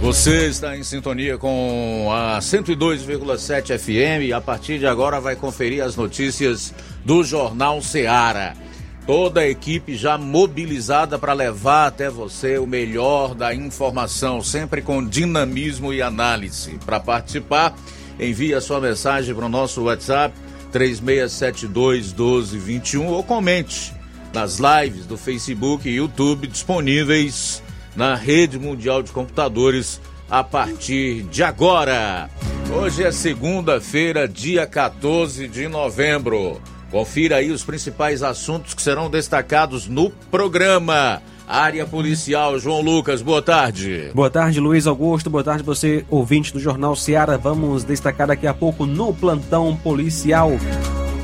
Você está em sintonia com a 102,7 FM e a partir de agora vai conferir as notícias do Jornal Seara. Toda a equipe já mobilizada para levar até você o melhor da informação, sempre com dinamismo e análise. Para participar, envie a sua mensagem para o nosso WhatsApp 3672 1221 ou comente nas lives do Facebook e YouTube disponíveis na rede mundial de computadores a partir de agora. Hoje é segunda-feira, dia 14 de novembro. Confira aí os principais assuntos que serão destacados no programa. Área Policial, João Lucas, boa tarde. Boa tarde, Luiz Augusto. Boa tarde, você, ouvinte do Jornal Seara. Vamos destacar daqui a pouco no plantão policial.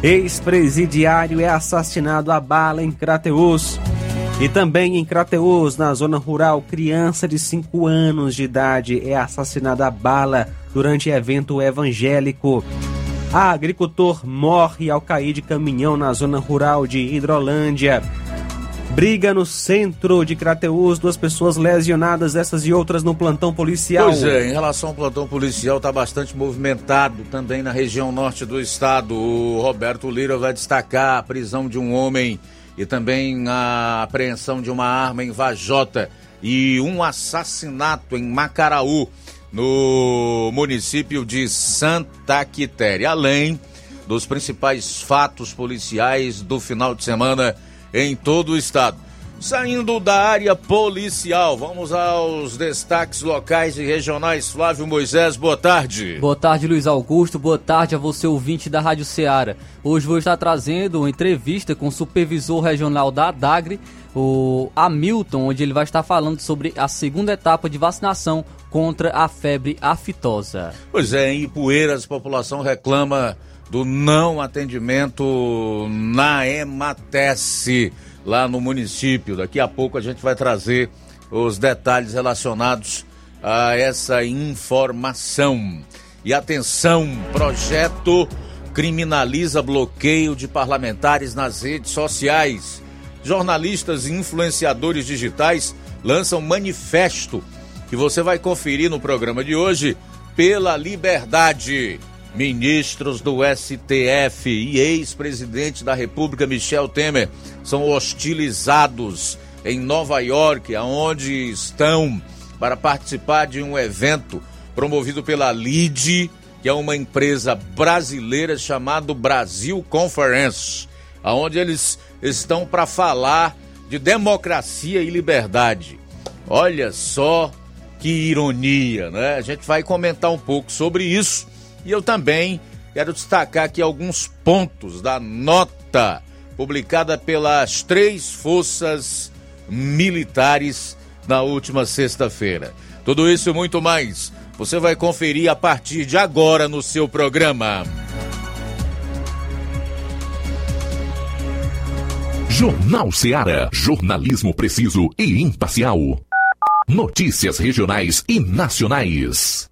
Ex-presidiário é assassinado a bala em Crateus. E também em Crateus, na zona rural, criança de 5 anos de idade é assassinada a bala durante evento evangélico. A agricultor morre ao cair de caminhão na zona rural de Hidrolândia. Briga no centro de Crateus, duas pessoas lesionadas, essas e outras no plantão policial. Pois é, em relação ao plantão policial, está bastante movimentado também na região norte do estado. O Roberto Lira vai destacar a prisão de um homem e também a apreensão de uma arma em Vajota e um assassinato em Macaraú, no município de Santa Quitéria, além dos principais fatos policiais do final de semana em todo o estado. Saindo da área policial, vamos aos destaques locais e regionais. Flávio Moisés, boa tarde. Boa tarde, Luiz Augusto. Boa tarde a você, ouvinte da Rádio Ceará. Hoje vou estar trazendo uma entrevista com o supervisor regional da ADAGRE, o Hamilton, onde ele vai estar falando sobre a segunda etapa de vacinação contra a febre aftosa. Pois é, em Ipueiras, a população reclama do não atendimento na EMATES lá no município. Daqui a pouco a gente vai trazer os detalhes relacionados a essa informação. E atenção, projeto criminaliza bloqueio de parlamentares nas redes sociais. Jornalistas e influenciadores digitais lançam manifesto que você vai conferir no programa de hoje pela liberdade. Ministros do STF e ex-presidente da República Michel Temer são hostilizados em Nova York, aonde estão para participar de um evento promovido pela LIDE, que é uma empresa brasileira chamada Brasil Conference, aonde eles estão para falar de democracia e liberdade. Olha só que ironia, né? A gente vai comentar um pouco sobre isso e eu também quero destacar aqui alguns pontos da nota publicada pelas três forças militares na última sexta-feira. Tudo isso e muito mais você vai conferir a partir de agora no seu programa. Jornal Ceará, jornalismo preciso e imparcial. Notícias regionais e nacionais.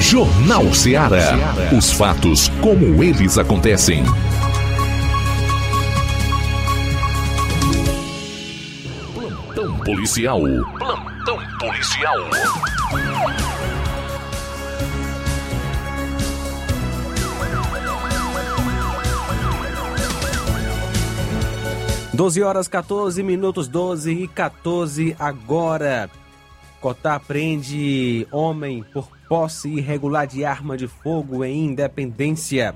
Jornal Ceará. Os fatos como eles acontecem. Plantão policial. Plantão policial. Doze horas 14 minutos, 12 e 14 agora. Cotá prende homem por posse irregular de arma de fogo em Independência.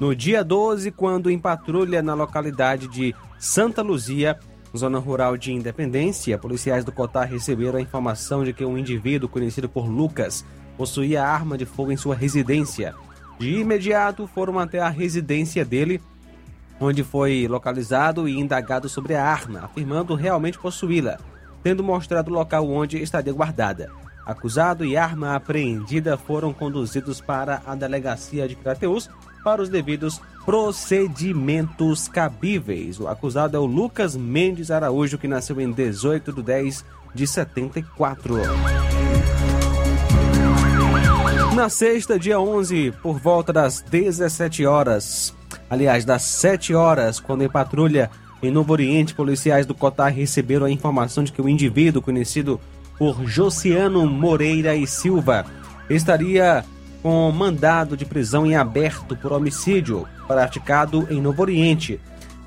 No dia 12, quando em patrulha na localidade de Santa Luzia, zona rural de Independência, policiais do Cotá receberam a informação de que um indivíduo conhecido por Lucas possuía arma de fogo em sua residência. De imediato foram até a residência dele, onde foi localizado e indagado sobre a arma, afirmando realmente possuí-la, tendo mostrado o local onde estaria guardada. Acusado e arma apreendida foram conduzidos para a delegacia de Crateus para os devidos procedimentos cabíveis. O acusado é o Lucas Mendes Araújo, que nasceu em 18 de 10 de 74. Na sexta, dia 11, por volta das 17 horas, aliás, das 7 horas, quando em patrulha em Novo Oriente, policiais do Cotar receberam a informação de que o indivíduo conhecido por Josiano Moreira e Silva estaria com mandado de prisão em aberto por homicídio praticado em Novo Oriente.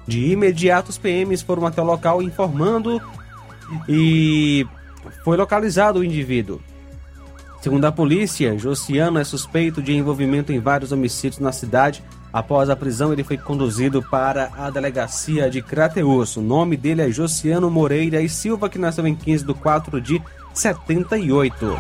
De imediato, os PMs foram até o local informando e foi localizado o indivíduo. Segundo a polícia, Josiano é suspeito de envolvimento em vários homicídios na cidade. Após a prisão, ele foi conduzido para a delegacia de Crateus. O nome dele é Josiano Moreira e Silva, que nasceu em 15 de 4 de 78.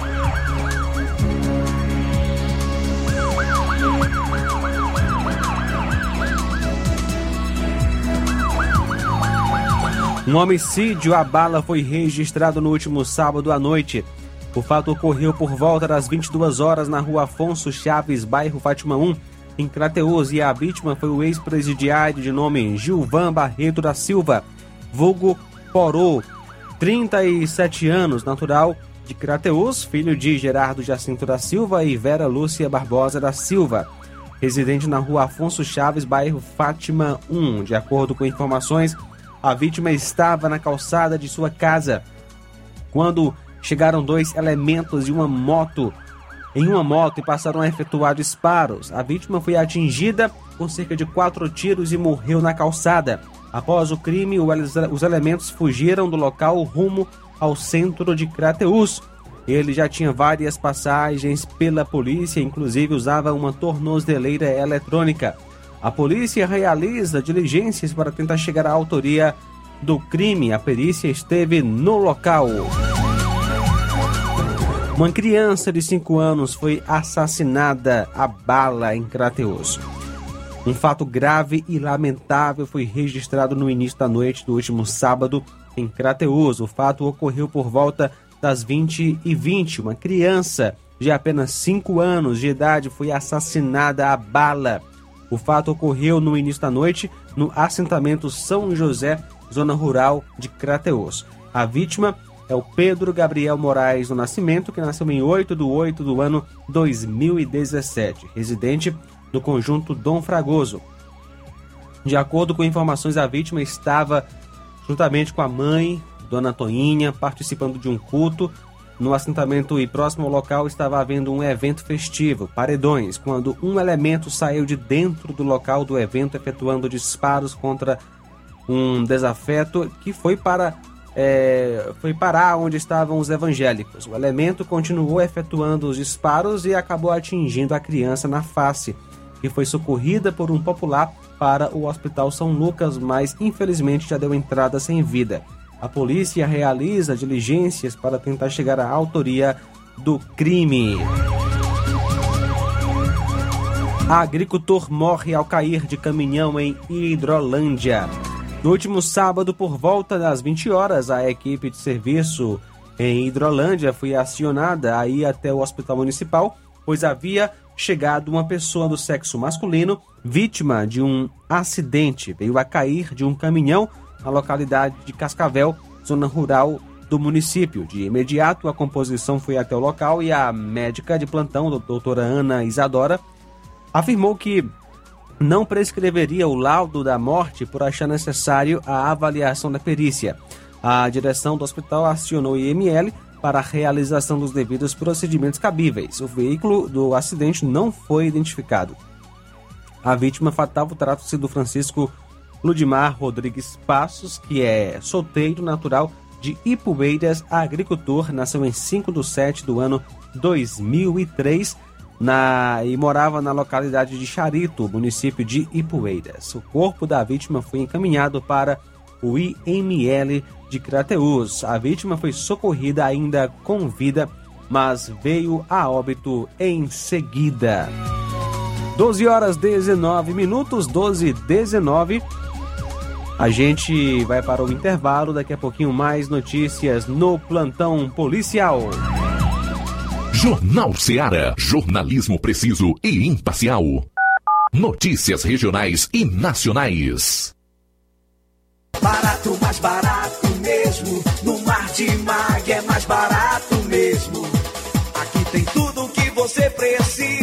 Um homicídio à bala foi registrado no último sábado à noite. O fato ocorreu por volta das 22 horas na rua Afonso Chaves, bairro Fátima 1, em Crateus, e a vítima foi o ex-presidiário de nome Gilvan Barreto da Silva, vulgo Porô, 37 anos, natural de Crateus, filho de Gerardo Jacinto da Silva e Vera Lúcia Barbosa da Silva, residente na rua Afonso Chaves, bairro Fátima 1. De acordo com informações, a vítima estava na calçada de sua casa quando chegaram dois elementos de uma moto em uma moto e passaram a efetuar disparos. A vítima foi atingida com cerca de quatro tiros e morreu na calçada. Após o crime, os elementos fugiram do local rumo ao centro de Crateus. Ele já tinha várias passagens pela polícia, inclusive usava uma tornozeleira eletrônica. A polícia realiza diligências para tentar chegar à autoria do crime. A perícia esteve no local. Uma criança de 5 anos foi assassinada a bala em Crateus. Um fato grave e lamentável foi registrado no início da noite do último sábado em Crateus. O fato ocorreu por volta das 20 e 20. Uma criança de apenas 5 anos de idade foi assassinada a bala. O fato ocorreu no início da noite no assentamento São José, zona rural de Crateus. A vítima é o Pedro Gabriel Moraes do Nascimento, que nasceu em 8 de 8 do ano 2017, residente no conjunto Dom Fragoso. De acordo com informações, a vítima estava juntamente com a mãe, Dona Toinha, participando de um culto. No assentamento e próximo ao local estava havendo um evento festivo, paredões, quando um elemento saiu de dentro do local do evento efetuando disparos contra um desafeto que foi para é, foi parar onde estavam os evangélicos. O elemento continuou efetuando os disparos e acabou atingindo a criança na face, que foi socorrida por um popular para o Hospital São Lucas, mas infelizmente já deu entrada sem vida. A polícia realiza diligências para tentar chegar à autoria do crime. Agricultor morre ao cair de caminhão em Hidrolândia. No último sábado, por volta das 20 horas, a equipe de serviço em Hidrolândia foi acionada a ir até o hospital municipal, pois havia chegado uma pessoa do sexo masculino vítima de um acidente. Veio a cair de um caminhão na localidade de Cascavel, zona rural do município. De imediato, a composição foi até o local e a médica de plantão, doutora Ana Isadora, afirmou que não prescreveria o laudo da morte por achar necessário a avaliação da perícia. A direção do hospital acionou o IML para a realização dos devidos procedimentos cabíveis. O veículo do acidente não foi identificado. A vítima fatal trata-se do Francisco Ludimar Rodrigues Passos, que é solteiro natural de Ipueiras, agricultor, nasceu em 5 de 7 do ano 2003 na, e morava na localidade de Charito, município de Ipueiras. O corpo da vítima foi encaminhado para o IML de Crateus. A vítima foi socorrida ainda com vida, mas veio a óbito em seguida. 12 horas 19 minutos, 12 e 19. A gente vai para o intervalo, daqui a pouquinho mais notícias no plantão policial. Jornal Seara. Jornalismo preciso e imparcial. Notícias regionais e nacionais. Barato, mais barato mesmo. No Martimag é mais barato mesmo. Aqui tem tudo o que você precisa.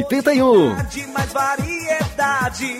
81. Mais variedade.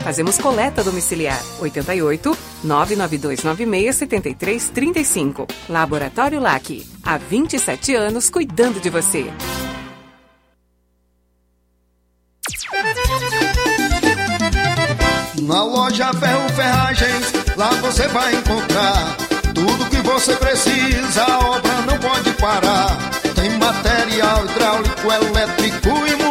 Fazemos coleta domiciliar 88 99296 7335. Laboratório LAC. Há 27 anos cuidando de você. Na loja Ferro Ferragens, lá você vai encontrar tudo que você precisa, a obra não pode parar. Tem material hidráulico, elétrico e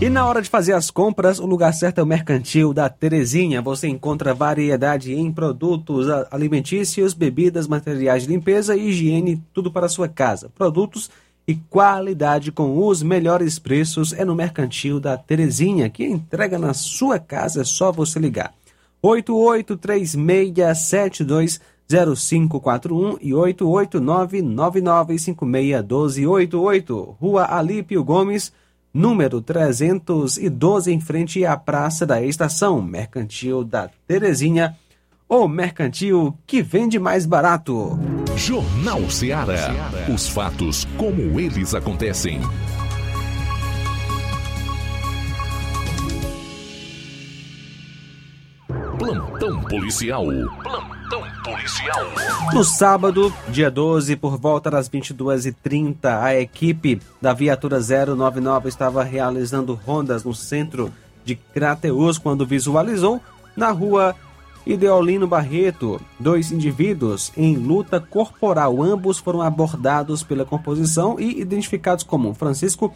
E na hora de fazer as compras, o lugar certo é o Mercantil da Terezinha. Você encontra variedade em produtos alimentícios, bebidas, materiais de limpeza e higiene, tudo para a sua casa. Produtos e qualidade com os melhores preços é no Mercantil da Terezinha, que entrega na sua casa, é só você ligar. 8836720541 e 88999561288. Rua Alípio Gomes, número 312, em frente à Praça da Estação, Mercantil da Terezinha, o mercantil que vende mais barato. Jornal Ceará. Os fatos como eles acontecem. Plantão policial. Plantão policial. No sábado, dia 12, por volta das 22h30, a equipe da viatura 099 estava realizando rondas no centro de Crateus quando visualizou na rua Ideolino Barreto dois indivíduos em luta corporal. Ambos foram abordados pela composição e identificados como Francisco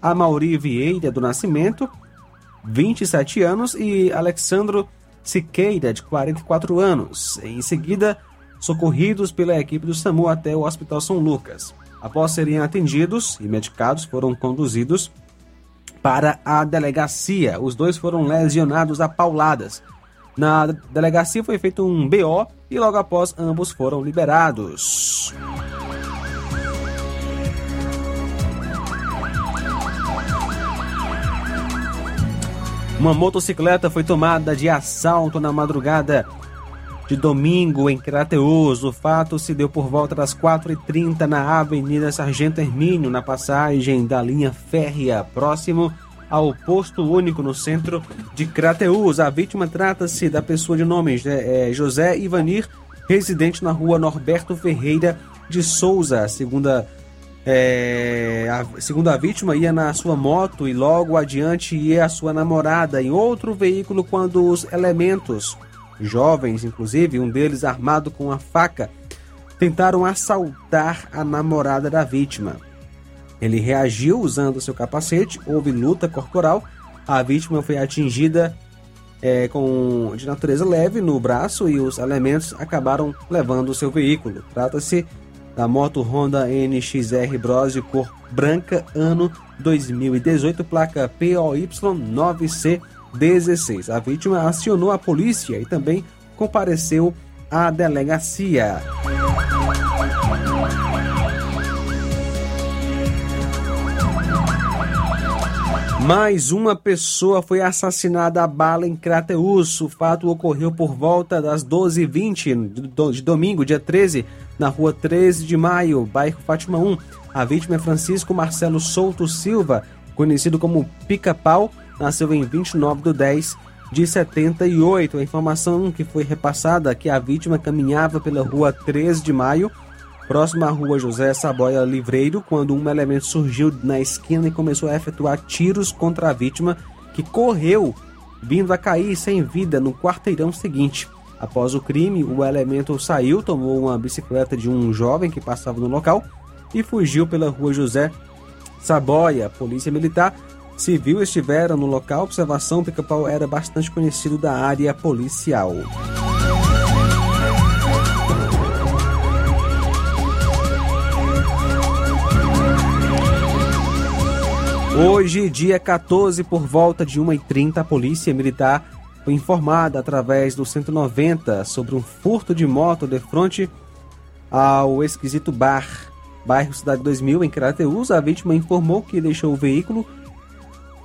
Amauri Vieira do Nascimento, 27 anos, e Alexandro Siqueira, de 44 anos. Em seguida, socorridos pela equipe do SAMU até o Hospital São Lucas. Após serem atendidos e medicados, foram conduzidos para a delegacia. Os dois foram lesionados a pauladas. Na delegacia foi feito um BO e logo após ambos foram liberados. Uma motocicleta foi tomada de assalto na madrugada de domingo em Crateus. O fato se deu por volta das 4h30 na Avenida Sargento Hermínio, na passagem da linha férrea, próximo ao posto único no centro de Crateus. A vítima trata-se da pessoa de nome é, José Ivanir, residente na rua Norberto Ferreira de Souza. Segunda é, a, segundo a vítima, ia na sua moto e logo adiante ia a sua namorada em outro veículo quando os elementos, jovens inclusive, um deles armado com uma faca, tentaram assaltar a namorada da vítima. Ele reagiu usando seu capacete, houve luta corporal, a vítima foi atingida é, com de natureza leve no braço e os elementos acabaram levando seu veículo. Trata-se da moto Honda NXR Bros cor branca, ano 2018, placa POY 9C16. A vítima acionou a polícia e também compareceu à delegacia. Mais uma pessoa foi assassinada a bala em Crateus. O fato ocorreu por volta das 12h20 de domingo, dia 13, na rua 13 de maio, bairro Fátima 1. A vítima é Francisco Marcelo Souto Silva, conhecido como Pica-Pau, nasceu em 29 de 10 de 78. A informação que foi repassada é que a vítima caminhava pela rua 13 de maio próximo à rua José Saboia Livreiro, quando um elemento surgiu na esquina e começou a efetuar tiros contra a vítima, que correu, vindo a cair sem vida no quarteirão seguinte. Após o crime, o elemento saiu, tomou uma bicicleta de um jovem que passava no local e fugiu pela rua José Saboia. Polícia Militar Civil estiveram no local. Observação: Pica-Pau era bastante conhecido da área policial. Hoje, dia 14, por volta de 1h30, a Polícia Militar foi informada através do 190 sobre um furto de moto de frente ao Esquisito Bar, bairro Cidade 2000, em Crateus. A vítima informou que deixou o veículo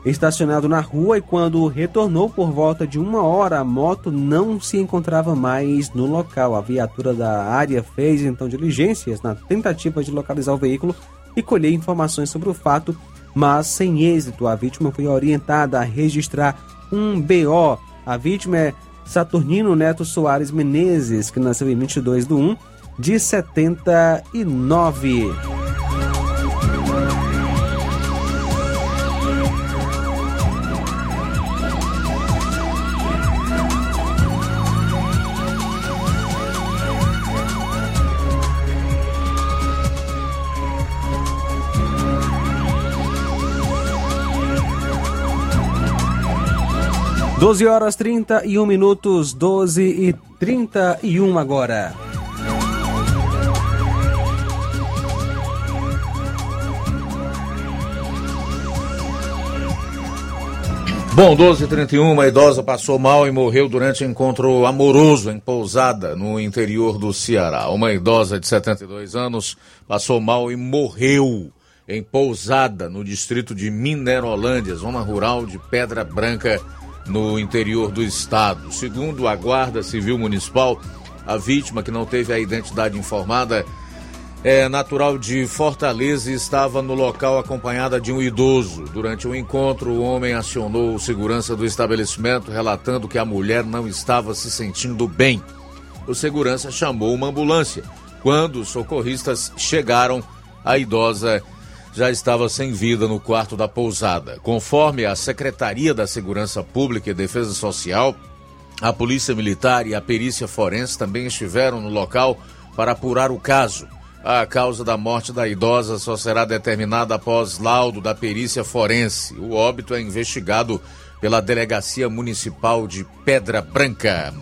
estacionado na rua e quando retornou por volta de uma hora, a moto não se encontrava mais no local. A viatura da área fez então diligências na tentativa de localizar o veículo e colher informações sobre o fato mas sem êxito. A vítima foi orientada a registrar um BO. A vítima é Saturnino Neto Soares Menezes, que nasceu em 22 de 1 de 79. 12 horas 31 minutos, 12 e 31 agora. Bom, 12h31, uma idosa passou mal e morreu durante encontro amoroso em Pousada, no interior do Ceará. Uma idosa de 72 anos passou mal e morreu em Pousada, no distrito de Minerolândia, zona rural de Pedra Branca, no interior do estado. Segundo a Guarda Civil Municipal, a vítima, que não teve a identidade informada, é natural de Fortaleza e estava no local acompanhada de um idoso. Durante o um encontro, o homem acionou o segurança do estabelecimento, relatando que a mulher não estava se sentindo bem. O segurança chamou uma ambulância. Quando os socorristas chegaram, a idosa já estava sem vida no quarto da pousada. Conforme a Secretaria da Segurança Pública e Defesa Social, a Polícia Militar e a Perícia Forense também estiveram no local para apurar o caso. A causa da morte da idosa só será determinada após laudo da perícia forense. O óbito é investigado pela Delegacia Municipal de Pedra Branca.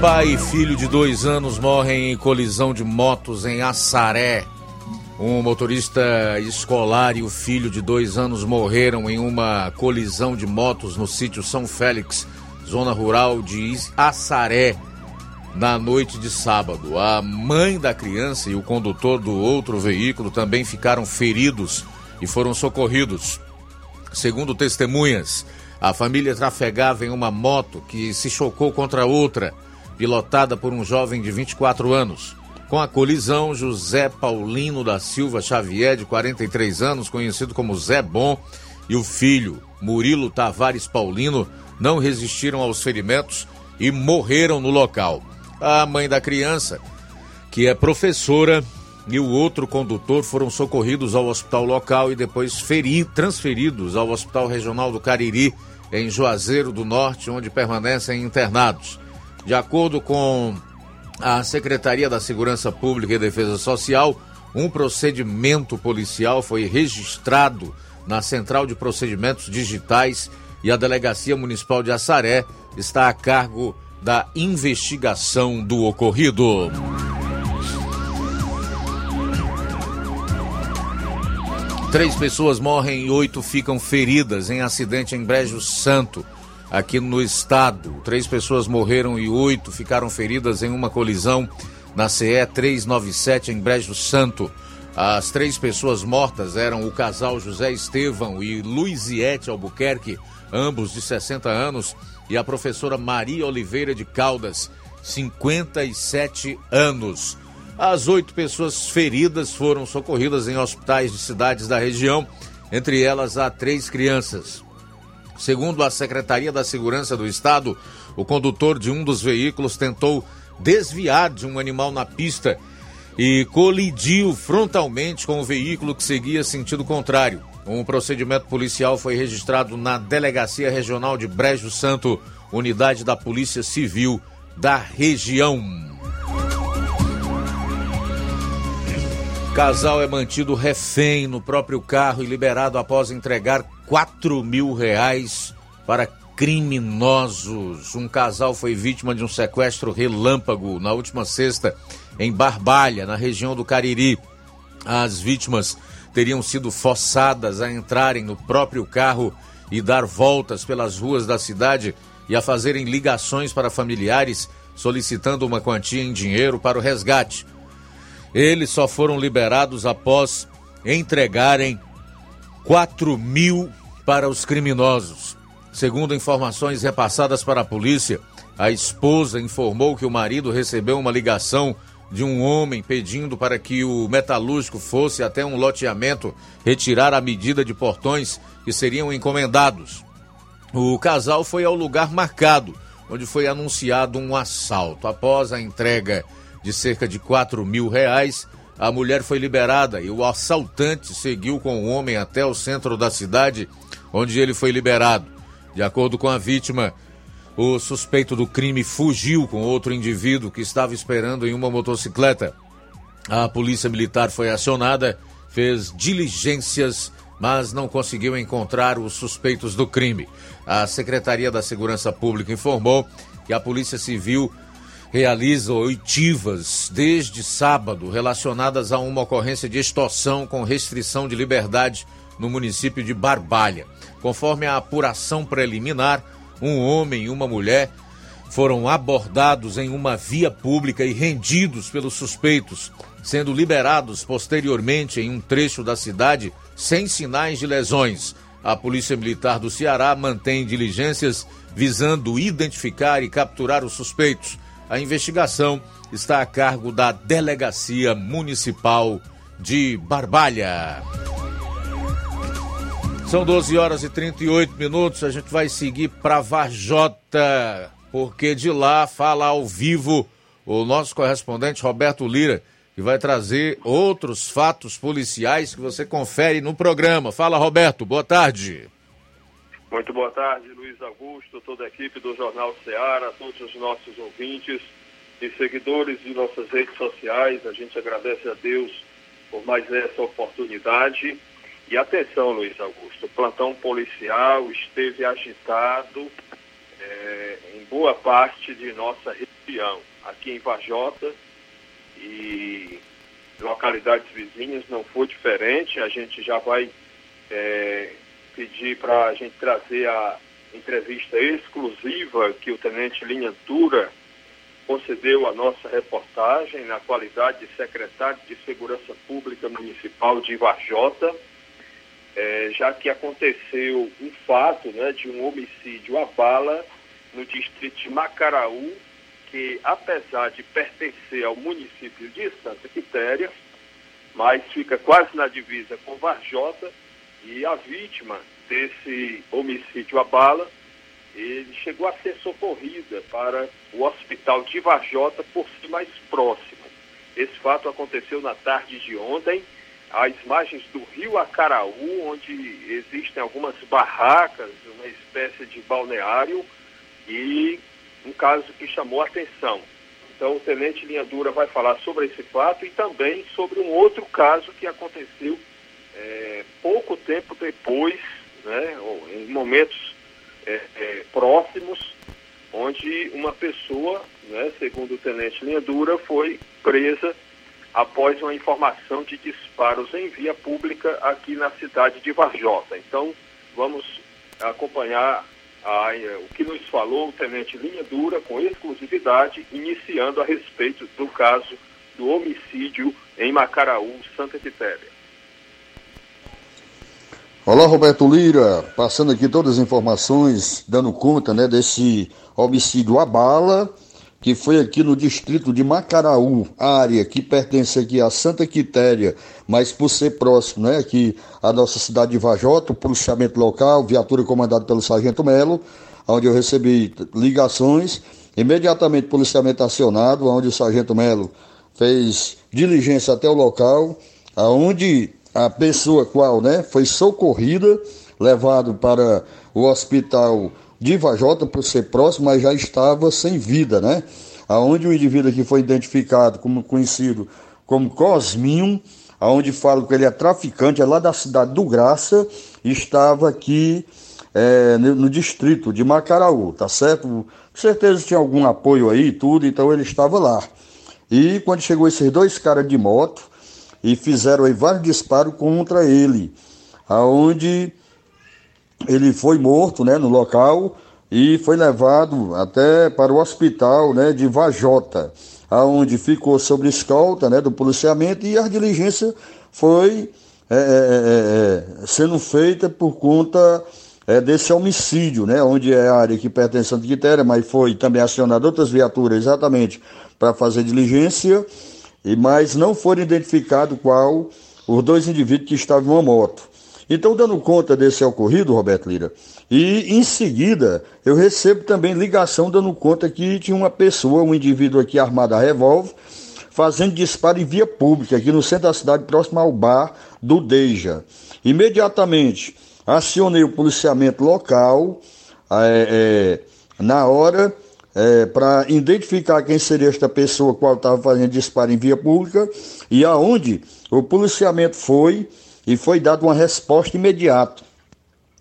Pai e filho de dois anos morrem em colisão de motos em Assaré. Um motorista escolar e o filho de dois anos morreram em uma colisão de motos no sítio São Félix, zona rural de Assaré, na noite de sábado. A mãe da criança e o condutor do outro veículo também ficaram feridos e foram socorridos. Segundo testemunhas, a família trafegava em uma moto que se chocou contra outra pilotada por um jovem de 24 anos. Com a colisão, José Paulino da Silva Xavier, de 43 anos, conhecido como Zé Bom, e o filho, Murilo Tavares Paulino, não resistiram aos ferimentos e morreram no local. A mãe da criança, que é professora, e o outro condutor foram socorridos ao hospital local e depois feri transferidos ao Hospital Regional do Cariri, em Juazeiro do Norte, onde permanecem internados. De acordo com a Secretaria da Segurança Pública e Defesa Social, um procedimento policial foi registrado na Central de Procedimentos Digitais e a Delegacia Municipal de Assaré está a cargo da investigação do ocorrido. Três pessoas morrem e oito ficam feridas em acidente em Brejo Santo aqui no estado. Três pessoas morreram e oito ficaram feridas em uma colisão na CE 397 em Brejo Santo. As três pessoas mortas eram o casal José Estevão e Luiziete Albuquerque, ambos de 60 anos, e a professora Maria Oliveira de Caldas, 57 anos. As oito pessoas feridas foram socorridas em hospitais de cidades da região, entre elas há três crianças. Segundo a Secretaria da Segurança do Estado, o condutor de um dos veículos tentou desviar de um animal na pista e colidiu frontalmente com o veículo que seguia sentido contrário. Um procedimento policial foi registrado na Delegacia Regional de Brejo Santo, unidade da Polícia Civil da região. Casal é mantido refém no próprio carro e liberado após entregar 4 mil reais para criminosos. Um casal foi vítima de um sequestro relâmpago na última sexta em Barbalha, na região do Cariri. As vítimas teriam sido forçadas a entrarem no próprio carro e dar voltas pelas ruas da cidade e a fazerem ligações para familiares solicitando uma quantia em dinheiro para o resgate. Eles só foram liberados após entregarem 4 mil para os criminosos. Segundo informações repassadas para a polícia, a esposa informou que o marido recebeu uma ligação de um homem pedindo para que o metalúrgico fosse até um loteamento retirar a medida de portões que seriam encomendados. O casal foi ao lugar marcado, onde foi anunciado um assalto. Após a entrega de cerca de 4 mil reais. A mulher foi liberada e o assaltante seguiu com o homem até o centro da cidade, onde ele foi liberado. De acordo com a vítima, o suspeito do crime fugiu com outro indivíduo que estava esperando em uma motocicleta. A polícia militar foi acionada, fez diligências, mas não conseguiu encontrar os suspeitos do crime. A Secretaria da Segurança Pública informou que a Polícia Civil realiza oitivas desde sábado relacionadas a uma ocorrência de extorsão com restrição de liberdade no município de Barbalha. Conforme a apuração preliminar, um homem e uma mulher foram abordados em uma via pública e rendidos pelos suspeitos, sendo liberados posteriormente em um trecho da cidade sem sinais de lesões. A Polícia Militar do Ceará mantém diligências visando identificar e capturar os suspeitos. A investigação está a cargo da Delegacia Municipal de Barbalha. São 12 horas e 38 minutos. A gente vai seguir para Varjota, porque de lá fala ao vivo o nosso correspondente Roberto Lira, que vai trazer outros fatos policiais que você confere no programa. Fala, Roberto. Boa tarde. Muito boa tarde, Luiz Augusto, toda a equipe do Jornal Ceará, todos os nossos ouvintes e seguidores de nossas redes sociais. A gente agradece a Deus por mais essa oportunidade. E atenção, Luiz Augusto, o plantão policial esteve agitado é, em boa parte de nossa região aqui em Vajota e localidades vizinhas não foi diferente. A gente já vai é, pedir para a gente trazer a entrevista exclusiva que o Tenente Linha Dura concedeu à nossa reportagem na qualidade de secretário de Segurança Pública Municipal de Varjota, é, já que aconteceu um fato né, de um homicídio à bala no distrito de Macaraú, que apesar de pertencer ao município de Santa Quitéria, mas fica quase na divisa com Varjota, e a vítima desse homicídio à bala, ele chegou a ser socorrida para o hospital de Varjota por ser mais próximo. Esse fato aconteceu na tarde de ontem, às margens do rio Acaraú, onde existem algumas barracas, uma espécie de balneário, e um caso que chamou a atenção. Então, o Tenente Linha Dura vai falar sobre esse fato e também sobre um outro caso que aconteceu é, pouco tempo depois, né, em momentos é, é, próximos, onde uma pessoa, né, segundo o Tenente Linha Dura, foi presa após uma informação de disparos em via pública aqui na cidade de Varjota. Então, vamos acompanhar a, o que nos falou o Tenente Linha Dura com exclusividade, iniciando a respeito do caso do homicídio em Macaraú, Santa Quitéria. Olá, Roberto Lira, passando aqui todas as informações, dando conta né, desse homicídio à bala, que foi aqui no distrito de Macaraú, área que pertence aqui a Santa Quitéria, mas por ser próximo né, aqui à nossa cidade de Vajota, policiamento local, viatura comandada pelo Sargento Melo, onde eu recebi ligações, imediatamente policiamento acionado, onde o Sargento Melo fez diligência até o local, aonde a pessoa qual né, foi socorrida, levado para o hospital de Vajota por ser próximo, mas já estava sem vida, né? Aonde o indivíduo aqui foi identificado como conhecido como Cosminho, aonde falam que ele é traficante, é lá da cidade do Graça, estava aqui é, no, distrito de Macaraú, tá certo? Com certeza tinha algum apoio aí tudo, então ele estava lá. E quando chegou esses dois caras de moto, e fizeram aí vários disparos contra ele, aonde ele foi morto, né, no local e foi levado até para o hospital, né, de Vajota, aonde ficou sob escolta, né, do policiamento e a diligência foi é, é, é, é sendo feita por conta é, desse homicídio, né, onde é a área que pertence a Santa Quitéria, mas foi também acionada outras viaturas exatamente para fazer diligência e mas não foram identificados qual os dois indivíduos que estavam em uma moto. Então, dando conta desse ocorrido, Roberto Lira, e em seguida eu recebo também ligação dando conta que tinha uma pessoa, um indivíduo aqui armado a revólver, fazendo disparo em via pública, aqui no centro da cidade, próximo ao bar do Deja. Imediatamente acionei o policiamento local, é, é, na hora é, para identificar quem seria esta pessoa qual estava fazendo disparo em via pública e aonde o policiamento foi e foi dada uma resposta imediata.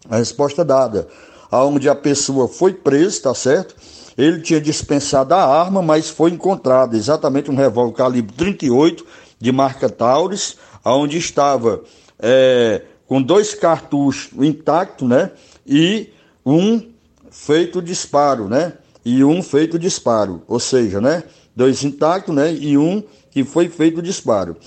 A resposta dada, aonde a pessoa foi presa, tá certo? Ele tinha dispensado a arma, mas foi encontrado exatamente um revólver calibre 38 de marca Taurus, aonde estava é, com dois cartuchos intactos, né? E um feito disparo, né? E um feito disparo, ou seja, né, dois intactos, né, e um que foi feito disparo.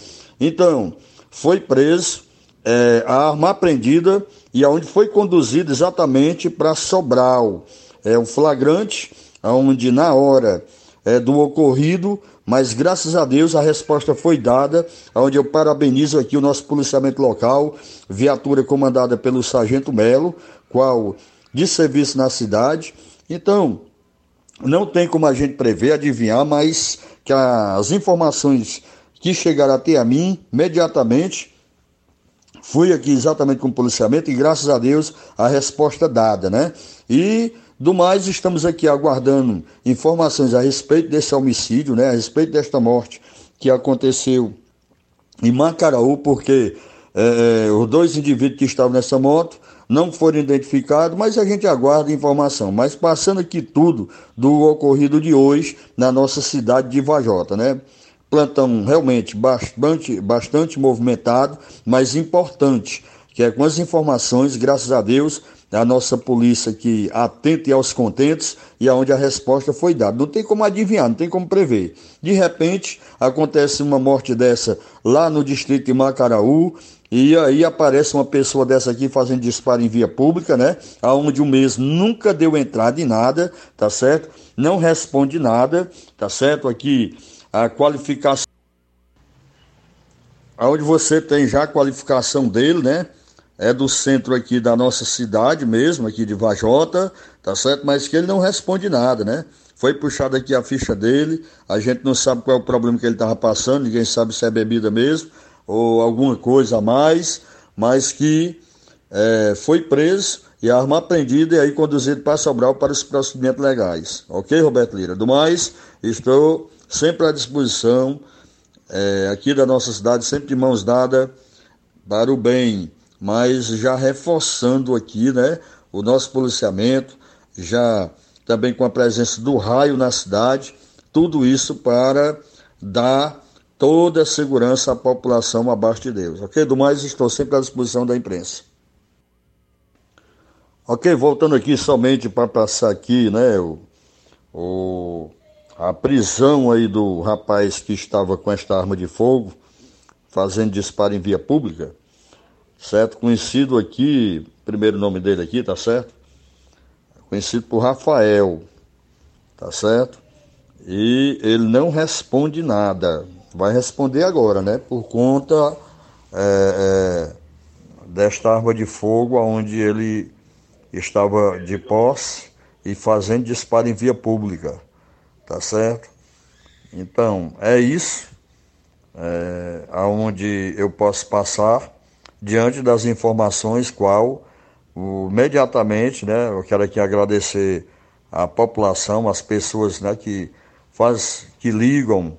Então, foi preso, é, a arma apreendida e aonde foi conduzido exatamente para Sobral. É um flagrante, onde na hora é, do ocorrido, mas graças a Deus a resposta foi dada, onde eu parabenizo aqui o nosso policiamento local, viatura comandada pelo Sargento Melo, qual de serviço na cidade. Então, não tem como a gente prever, adivinhar, mas que as informações que chegaram até a mim, imediatamente, fui aqui exatamente com o policiamento e graças a Deus a resposta dada, né? E do mais, estamos aqui aguardando informações a respeito desse homicídio, né? A respeito desta morte que aconteceu em Macaraú, porque é, os dois indivíduos que estavam nessa moto não foram identificados, mas a gente aguarda informação. Mas passando aqui tudo do ocorrido de hoje na nossa cidade de Vajota, né? Plantão realmente bastante, bastante movimentado, mas importante, que é com as informações, graças a Deus, a nossa polícia que atente aos contentes e aonde a resposta foi dada. Não tem como adivinhar, não tem como prever. De repente, acontece uma morte dessa lá no distrito de Macaraú, e aí aparece uma pessoa dessa aqui fazendo disparo em via pública, né? Aonde o mesmo nunca deu entrada em nada, tá certo? Não responde nada, tá certo? Aqui a qualificação aonde você tem já a qualificação dele, né? É do centro aqui da nossa cidade mesmo, aqui de Vajota, tá certo? Mas que ele não responde nada, né? Foi puxada aqui a ficha dele, a gente não sabe qual é o problema que ele estava passando, ninguém sabe se é bebida mesmo ou alguma coisa a mais, mas que é, foi preso e a arma apreendida e aí conduzido para Sobral para os procedimentos legais. Ok, Roberto Lira? Do mais, estou sempre à disposição é, aqui da nossa cidade, sempre de mãos dadas para o bem, mas já reforçando aqui, né, o nosso policiamento, já também com a presença do raio na cidade, tudo isso para dar toda a segurança à população abaixo de Deus. Ok? Do mais, estou sempre à disposição da imprensa. Ok, voltando aqui somente para passar aqui, né, o, o, a prisão aí do rapaz que estava com esta arma de fogo, fazendo disparo em via pública, certo? Conhecido aqui, primeiro nome dele aqui, tá certo? Conhecido por Rafael, tá certo? E ele não responde nada, vai responder agora, né? Por conta é, é, desta arma de fogo, onde ele estava de posse e fazendo disparo em via pública, tá certo? Então, é isso é, aonde eu posso passar diante das informações qual o, imediatamente, né, eu quero aqui agradecer a população, as pessoas né, que faz, que ligam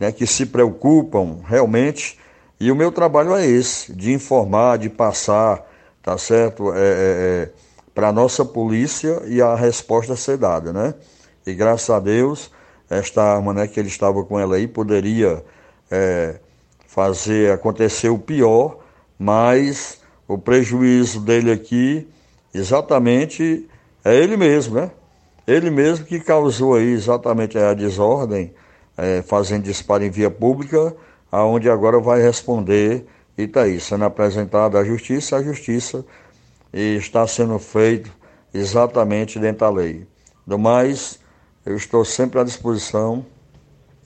né, que se preocupam realmente. E o meu trabalho é esse, de informar, de passar, tá certo? É, é, é para a nossa polícia e a resposta ser dada, né? E graças a Deus, esta arma né, que ele estava com ela aí poderia é, fazer acontecer o pior, mas o prejuízo dele aqui, exatamente, é ele mesmo, né? Ele mesmo que causou aí exatamente a desordem é, fazendo disparo em via pública, aonde agora vai responder e está aí, sendo apresentado à justiça, a justiça está sendo feito exatamente dentro da lei. Do mais, eu estou sempre à disposição,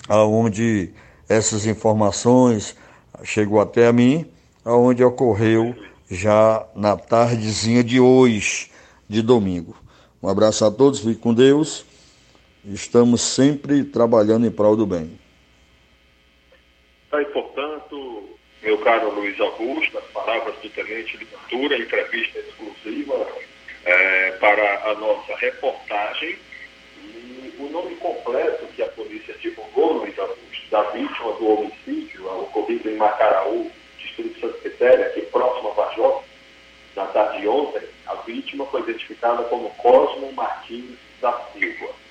aonde essas informações chegou até a mim, aonde ocorreu já na tardezinha de hoje, de domingo. Um abraço a todos, fique com Deus Estamos sempre trabalhando em prol do bem. Tá, e, portanto, meu caro Luiz Augusto, as palavras do Tenente de Cultura, entrevista exclusiva é, para a nossa reportagem. E o nome completo que a polícia divulgou, Luiz Augusto, da vítima do homicídio ocorrido em Macaraú, distrito de Santa Quitéria, aqui próximo a Vajota, na tarde de ontem, a vítima foi identificada como Cosmo Martins da Silva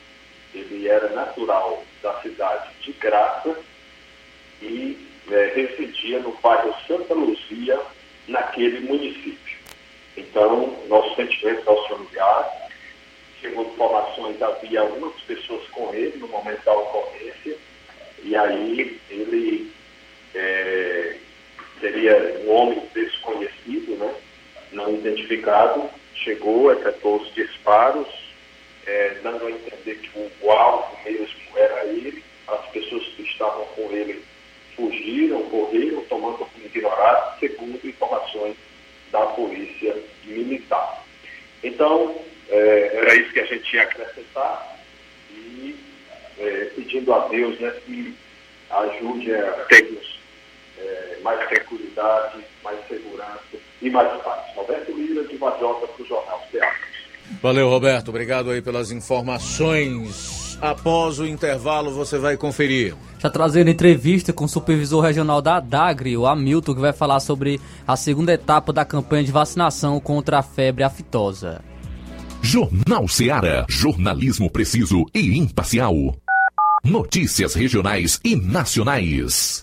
ele era natural da cidade de Graça e é, residia no bairro Santa Luzia, naquele município. Então, nosso sentimento aos familiares, segundo informações, havia algumas pessoas com ele no momento da ocorrência, e aí ele é, seria um homem desconhecido, né, não identificado, chegou, efetuou os disparos, é, dando a entender que o, alvo mesmo era ele, as pessoas que estavam com ele fugiram, correram, tomando como ignorado, segundo informações da polícia militar. Então, é, era isso que a gente tinha a acrescentar e é, pedindo a Deus né, que ajude a termos é, mais tranquilidade, mais segurança e mais paz. Roberto Lira, de Majota, para o Jornal Teatro. Valeu, Roberto. Obrigado aí pelas informações. após o intervalo você vai conferir. Já trazendo entrevista com o supervisor regional da Dagri, o Hamilton, que vai falar sobre a segunda etapa da campanha de vacinação contra a febre aftosa. Jornal Seara. Jornalismo preciso e imparcial. Notícias regionais e nacionais.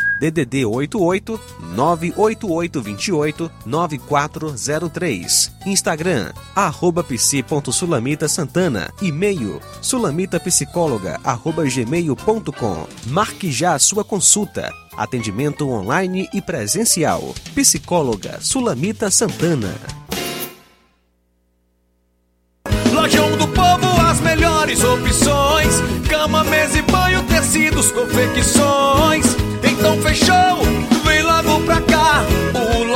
DDD 88 98828 9403. Instagram arroba psi.sulamita Santana. E-mail sulamitapsicóloga arroba gmail.com. Marque já a sua consulta. Atendimento online e presencial. Psicóloga Sulamita Santana. Lojão do Povo, as melhores opções: cama, mesa e banho, tecidos, confecções. Fechou,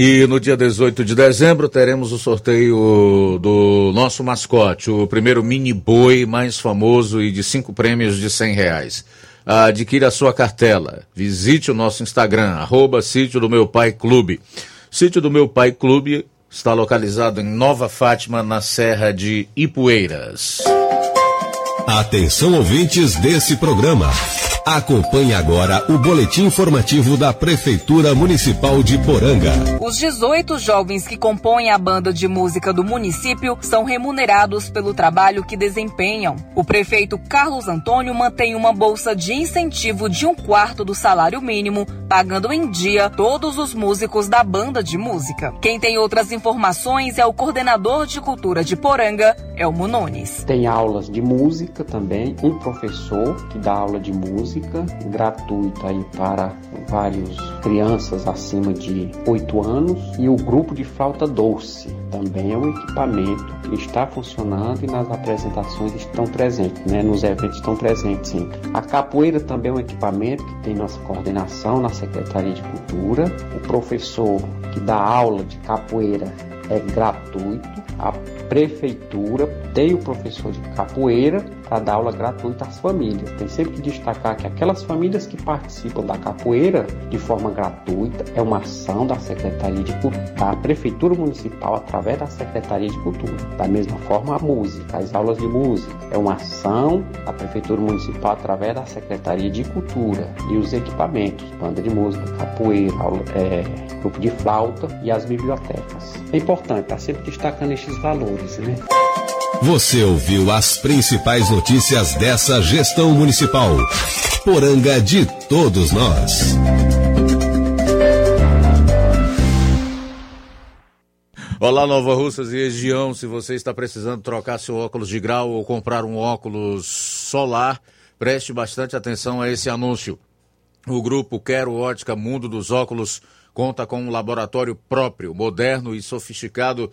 E no dia 18 de dezembro teremos o sorteio do nosso mascote, o primeiro mini boi mais famoso e de cinco prêmios de cem reais. Adquira a sua cartela. Visite o nosso Instagram, arroba sítio do meu pai clube. Sítio do meu pai clube está localizado em Nova Fátima, na Serra de Ipueiras. Atenção ouvintes desse programa. Acompanhe agora o boletim informativo da Prefeitura Municipal de Poranga. Os 18 jovens que compõem a banda de música do município são remunerados pelo trabalho que desempenham. O prefeito Carlos Antônio mantém uma bolsa de incentivo de um quarto do salário mínimo, pagando em dia todos os músicos da banda de música. Quem tem outras informações é o coordenador de cultura de Poranga, Elmo Nunes. Tem aulas de música também, um professor que dá aula de música música gratuita aí para vários crianças acima de 8 anos e o grupo de flauta doce também é um equipamento que está funcionando e nas apresentações estão presentes, né? Nos eventos estão presentes, sim. A capoeira também é um equipamento que tem nossa coordenação na Secretaria de Cultura. O professor que dá aula de capoeira é gratuito. A prefeitura tem o professor de capoeira para dar aula gratuita às famílias. Tem sempre que destacar que aquelas famílias que participam da capoeira de forma gratuita é uma ação da Secretaria de Cultura, da Prefeitura Municipal através da Secretaria de Cultura. Da mesma forma, a música, as aulas de música é uma ação da Prefeitura Municipal através da Secretaria de Cultura e os equipamentos, banda de música, capoeira, aula, é, grupo de flauta e as bibliotecas. É importante estar sempre destacando estes valores, né? Você ouviu as principais notícias dessa gestão municipal. Poranga de todos nós. Olá, Nova Russas e região. Se você está precisando trocar seu óculos de grau ou comprar um óculos solar, preste bastante atenção a esse anúncio. O grupo Quero Ótica Mundo dos Óculos conta com um laboratório próprio, moderno e sofisticado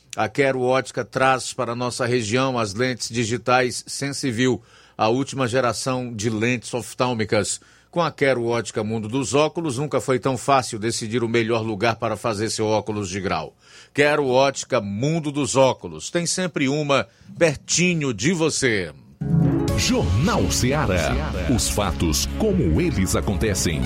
a Quero Ótica traz para nossa região as lentes digitais Sensivil, a última geração de lentes oftálmicas. Com a Quero Ótica Mundo dos Óculos, nunca foi tão fácil decidir o melhor lugar para fazer seu óculos de grau. Quero Ótica Mundo dos Óculos. Tem sempre uma pertinho de você. Jornal Ceará. Os fatos como eles acontecem.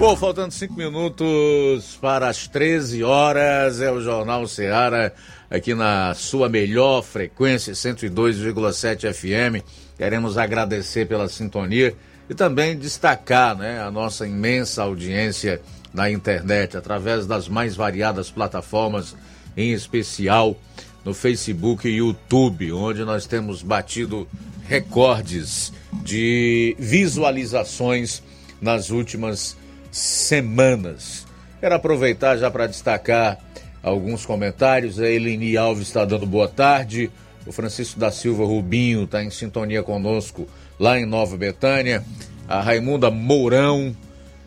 Bom, faltando cinco minutos para as 13 horas, é o Jornal Ceará, aqui na sua melhor frequência, 102,7 FM. Queremos agradecer pela sintonia e também destacar né, a nossa imensa audiência na internet, através das mais variadas plataformas, em especial no Facebook e YouTube, onde nós temos batido recordes de visualizações nas últimas semanas. Quero aproveitar já para destacar alguns comentários. A Eleni Alves está dando boa tarde. O Francisco da Silva Rubinho está em sintonia conosco lá em Nova Betânia. A Raimunda Mourão,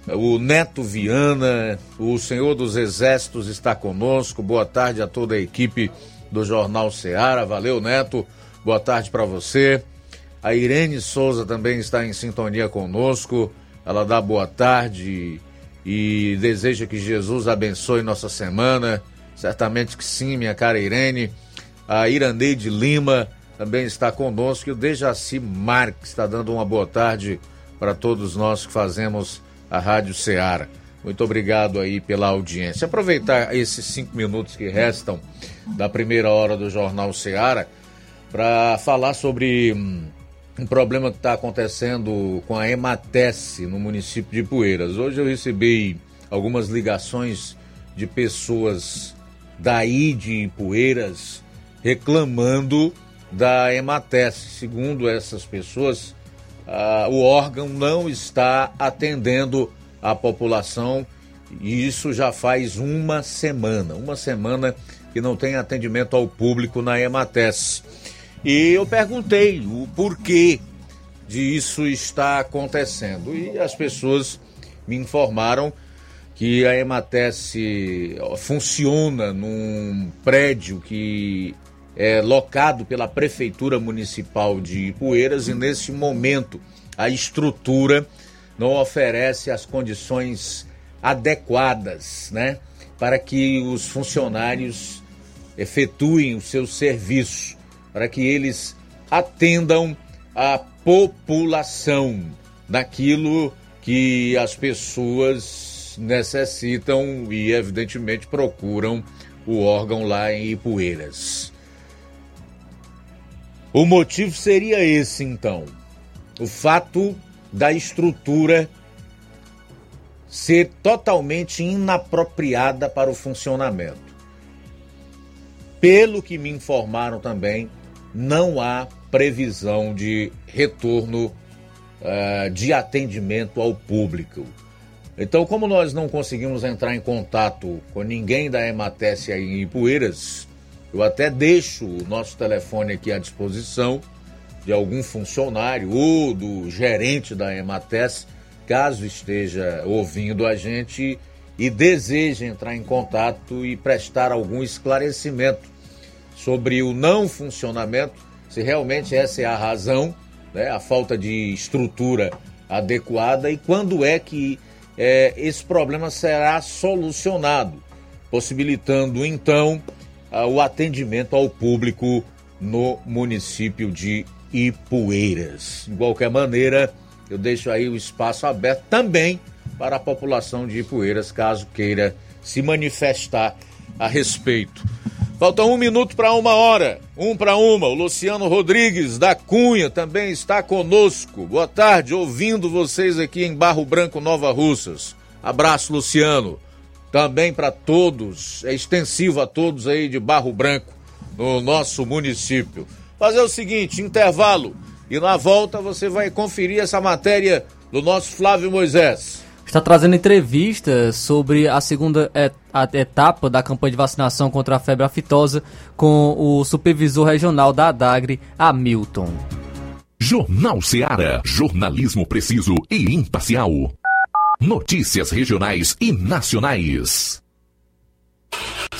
o Neto Viana, o Senhor dos Exércitos está conosco. Boa tarde a toda a equipe do Jornal Ceará. Valeu, Neto. Boa tarde para você. A Irene Souza também está em sintonia conosco. Ela dá boa tarde e deseja que Jesus abençoe nossa semana. Certamente que sim, minha cara Irene. A Iraneide Lima também está conosco. E o Dejaci Marques está dando uma boa tarde para todos nós que fazemos a Rádio Ceará. Muito obrigado aí pela audiência. Aproveitar esses cinco minutos que restam da primeira hora do Jornal Ceará para falar sobre hum, um problema que está acontecendo com a Ematesse no município de Poeiras. Hoje eu recebi algumas ligações de pessoas daí de Poeiras reclamando da Ematesse. Segundo essas pessoas, o órgão não está atendendo a população e isso já faz uma semana. Uma semana que não tem atendimento ao público na Ematesse. E eu perguntei o porquê disso está acontecendo. E as pessoas me informaram que a Ematesse funciona num prédio que é locado pela Prefeitura Municipal de Ipueiras e nesse momento a estrutura não oferece as condições adequadas, né, para que os funcionários efetuem o seu serviço para que eles atendam a população daquilo que as pessoas necessitam e, evidentemente, procuram o órgão lá em Ipueiras. O motivo seria esse, então. O fato da estrutura ser totalmente inapropriada para o funcionamento. Pelo que me informaram também, não há previsão de retorno uh, de atendimento ao público. Então, como nós não conseguimos entrar em contato com ninguém da Emates aí em Ipueiras, eu até deixo o nosso telefone aqui à disposição de algum funcionário ou do gerente da Emates, caso esteja ouvindo a gente e deseje entrar em contato e prestar algum esclarecimento sobre o não funcionamento, se realmente essa é a razão, né, a falta de estrutura adequada e quando é que é, esse problema será solucionado, possibilitando então o atendimento ao público no município de Ipueiras. De qualquer maneira, eu deixo aí o espaço aberto também para a população de Ipueiras, caso queira se manifestar a respeito. Falta um minuto para uma hora, um para uma. O Luciano Rodrigues da Cunha também está conosco. Boa tarde, ouvindo vocês aqui em Barro Branco, Nova Russas. Abraço, Luciano. Também para todos, é extensivo a todos aí de Barro Branco, no nosso município. Fazer o seguinte: intervalo. E na volta você vai conferir essa matéria do nosso Flávio Moisés está trazendo entrevista sobre a segunda etapa da campanha de vacinação contra a febre aftosa com o supervisor regional da ADAGRE, Hamilton. Jornal Seara. Jornalismo preciso e imparcial. Notícias regionais e nacionais.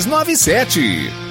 62 3297.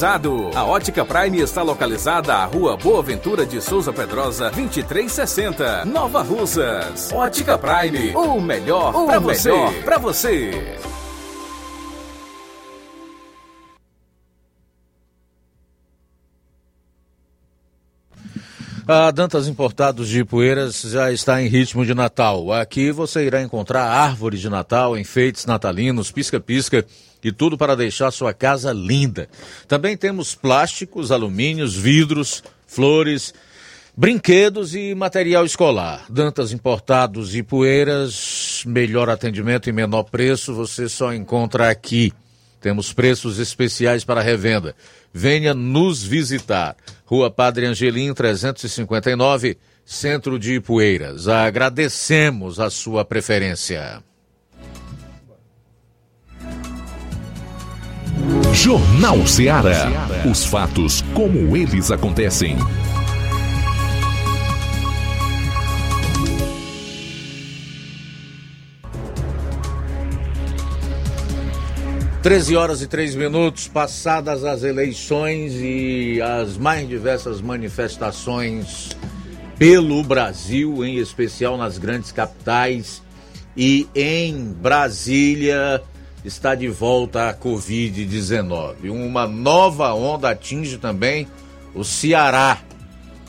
a Ótica Prime está localizada à Rua Boa Ventura de Souza Pedrosa, 2360, Nova Russas. Ótica Prime, o melhor para você. Pra você. A Dantas Importados de Poeiras já está em ritmo de Natal. Aqui você irá encontrar árvores de Natal, enfeites natalinos, pisca-pisca e tudo para deixar sua casa linda. Também temos plásticos, alumínios, vidros, flores, brinquedos e material escolar. Dantas Importados e Poeiras, melhor atendimento e menor preço você só encontra aqui. Temos preços especiais para revenda. Venha nos visitar. Rua Padre Angelim, 359, Centro de Ipueiras. Agradecemos a sua preferência. Jornal Ceará. Os fatos como eles acontecem. 13 horas e 3 minutos, passadas as eleições e as mais diversas manifestações pelo Brasil, em especial nas grandes capitais e em Brasília, está de volta a Covid-19. Uma nova onda atinge também o Ceará,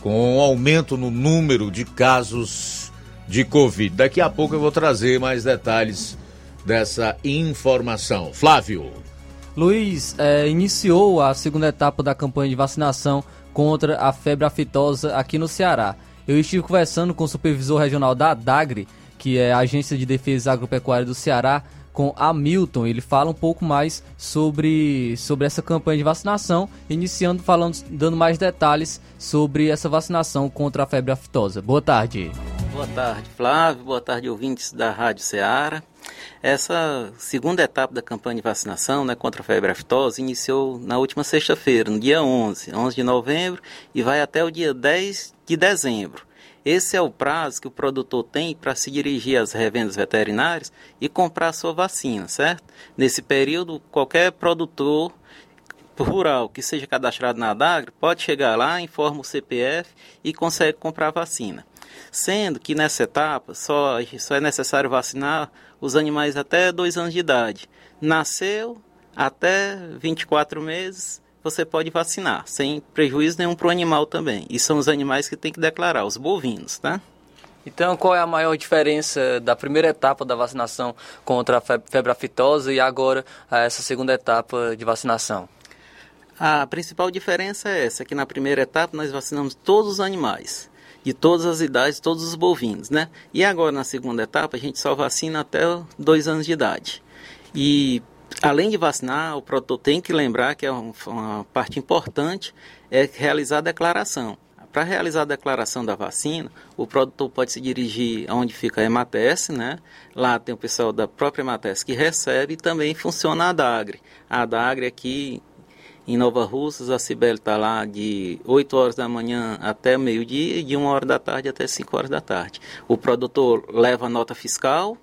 com um aumento no número de casos de Covid. Daqui a pouco eu vou trazer mais detalhes dessa informação. Flávio. Luiz, é, iniciou a segunda etapa da campanha de vacinação contra a febre aftosa aqui no Ceará. Eu estive conversando com o supervisor regional da DAGRE, que é a Agência de Defesa Agropecuária do Ceará, com Hamilton. Ele fala um pouco mais sobre, sobre essa campanha de vacinação, iniciando falando, dando mais detalhes sobre essa vacinação contra a febre aftosa. Boa tarde. Boa tarde, Flávio. Boa tarde, ouvintes da Rádio Ceará. Essa segunda etapa da campanha de vacinação né, contra a febre aftosa iniciou na última sexta-feira, no dia 11, 11 de novembro, e vai até o dia 10 de dezembro. Esse é o prazo que o produtor tem para se dirigir às revendas veterinárias e comprar sua vacina, certo? Nesse período, qualquer produtor rural que seja cadastrado na DAGRE pode chegar lá, informa o CPF e consegue comprar a vacina. Sendo que nessa etapa só, só é necessário vacinar os animais até 2 anos de idade. Nasceu até 24 meses, você pode vacinar, sem prejuízo nenhum para o animal também. E são os animais que tem que declarar, os bovinos, tá? Então, qual é a maior diferença da primeira etapa da vacinação contra a febre aftosa e agora essa segunda etapa de vacinação? A principal diferença é essa, que na primeira etapa nós vacinamos todos os animais de todas as idades, todos os bovinos, né? E agora na segunda etapa a gente só vacina até dois anos de idade. E além de vacinar, o produtor tem que lembrar que é uma parte importante é realizar a declaração. Para realizar a declaração da vacina, o produtor pode se dirigir aonde fica a Emates, né? Lá tem o pessoal da própria Emates que recebe e também funciona a DAGRE. A DAGRE aqui em Nova Russas, a Cibele está lá de 8 horas da manhã até meio-dia e de 1 hora da tarde até 5 horas da tarde. O produtor leva a nota fiscal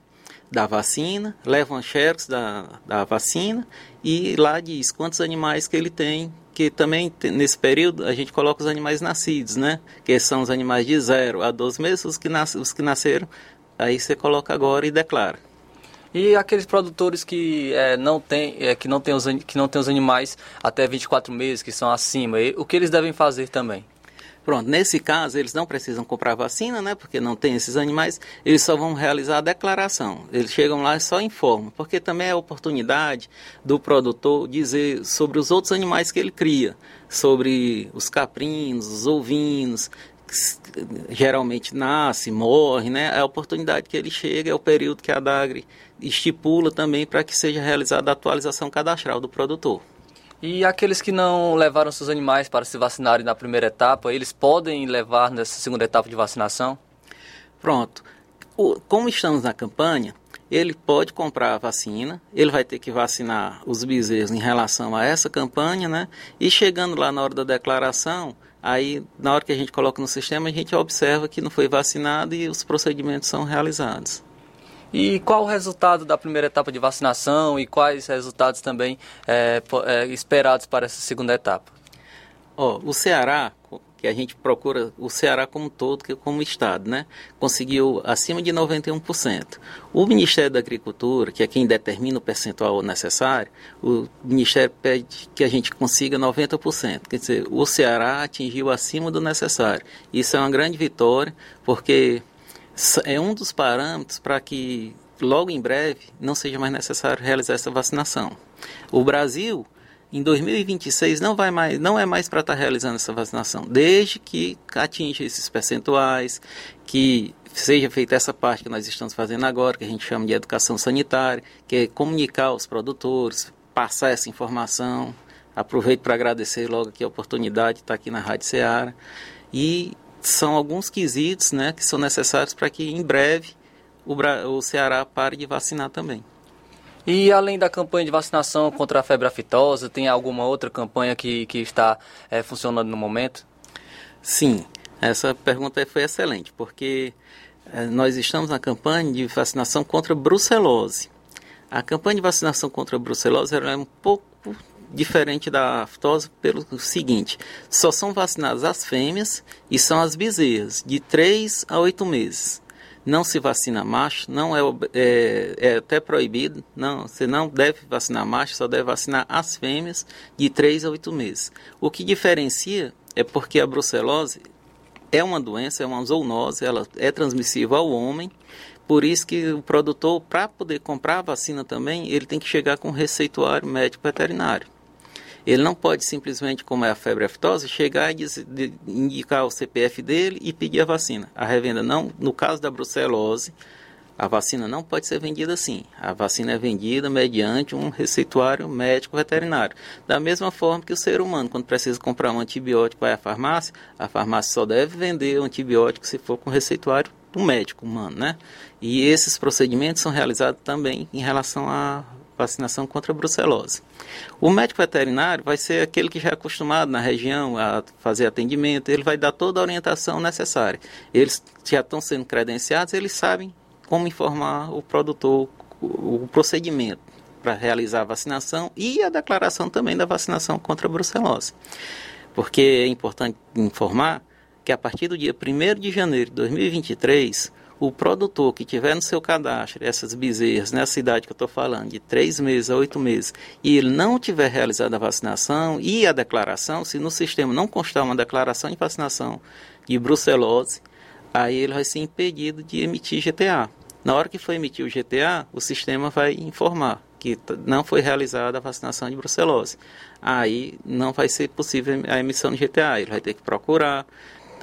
da vacina, leva um xerox da, da vacina e lá diz quantos animais que ele tem, que também nesse período a gente coloca os animais nascidos, né? Que são os animais de 0 a 12 meses, os que, nas, os que nasceram, aí você coloca agora e declara. E aqueles produtores que é, não tem, é, que não tem os que não tem os animais até 24 meses, que são acima, o que eles devem fazer também? Pronto, nesse caso eles não precisam comprar vacina, né? Porque não tem esses animais, eles só vão realizar a declaração. Eles chegam lá e só informam, porque também é a oportunidade do produtor dizer sobre os outros animais que ele cria, sobre os caprinos, os ovinos, geralmente nasce, morre, né? É a oportunidade que ele chega, é o período que a DAGRE estipula também para que seja realizada a atualização cadastral do produtor. E aqueles que não levaram seus animais para se vacinarem na primeira etapa, eles podem levar nessa segunda etapa de vacinação? Pronto. O, como estamos na campanha, ele pode comprar a vacina, ele vai ter que vacinar os bezerros em relação a essa campanha, né? E chegando lá na hora da declaração, aí na hora que a gente coloca no sistema, a gente observa que não foi vacinado e os procedimentos são realizados. E qual o resultado da primeira etapa de vacinação e quais resultados também é, é, esperados para essa segunda etapa? Oh, o Ceará, que a gente procura o Ceará como todo, que como estado, né? Conseguiu acima de 91%. O Ministério da Agricultura, que é quem determina o percentual necessário, o Ministério pede que a gente consiga 90%. Quer dizer, o Ceará atingiu acima do necessário. Isso é uma grande vitória, porque é um dos parâmetros para que logo em breve não seja mais necessário realizar essa vacinação. O Brasil em 2026 não vai mais, não é mais para estar realizando essa vacinação, desde que atinja esses percentuais, que seja feita essa parte que nós estamos fazendo agora, que a gente chama de educação sanitária, que é comunicar aos produtores, passar essa informação. Aproveito para agradecer logo aqui a oportunidade de estar aqui na Rádio Ceará. E são alguns quesitos né, que são necessários para que em breve o, o Ceará pare de vacinar também. E além da campanha de vacinação contra a febre aftosa, tem alguma outra campanha que, que está é, funcionando no momento? Sim, essa pergunta foi excelente, porque é, nós estamos na campanha de vacinação contra a brucelose. A campanha de vacinação contra a brucelose é um pouco diferente da aftose pelo seguinte: só são vacinadas as fêmeas e são as bezerras, de 3 a 8 meses não se vacina macho, não é, é, é, até proibido, não, você não deve vacinar macho, só deve vacinar as fêmeas de 3 a 8 meses. O que diferencia é porque a brucelose é uma doença, é uma zoonose, ela é transmissível ao homem, por isso que o produtor, para poder comprar a vacina também, ele tem que chegar com receituário médico veterinário. Ele não pode simplesmente, como é a febre aftosa, chegar e indicar o CPF dele e pedir a vacina. A revenda não, no caso da brucelose, a vacina não pode ser vendida assim. A vacina é vendida mediante um receituário médico veterinário. Da mesma forma que o ser humano, quando precisa comprar um antibiótico, vai à farmácia, a farmácia só deve vender o antibiótico se for com receituário do médico humano, né? E esses procedimentos são realizados também em relação à vacinação contra a brucelose. O médico veterinário vai ser aquele que já é acostumado na região a fazer atendimento, ele vai dar toda a orientação necessária. Eles já estão sendo credenciados, eles sabem como informar o produtor o procedimento para realizar a vacinação e a declaração também da vacinação contra a brucelose. Porque é importante informar que a partir do dia 1 de janeiro de 2023, o produtor que tiver no seu cadastro essas bezerras nessa cidade que eu estou falando, de três meses a oito meses, e ele não tiver realizado a vacinação e a declaração, se no sistema não constar uma declaração de vacinação de brucelose, aí ele vai ser impedido de emitir GTA. Na hora que for emitir o GTA, o sistema vai informar que não foi realizada a vacinação de brucelose. Aí não vai ser possível a emissão de GTA, ele vai ter que procurar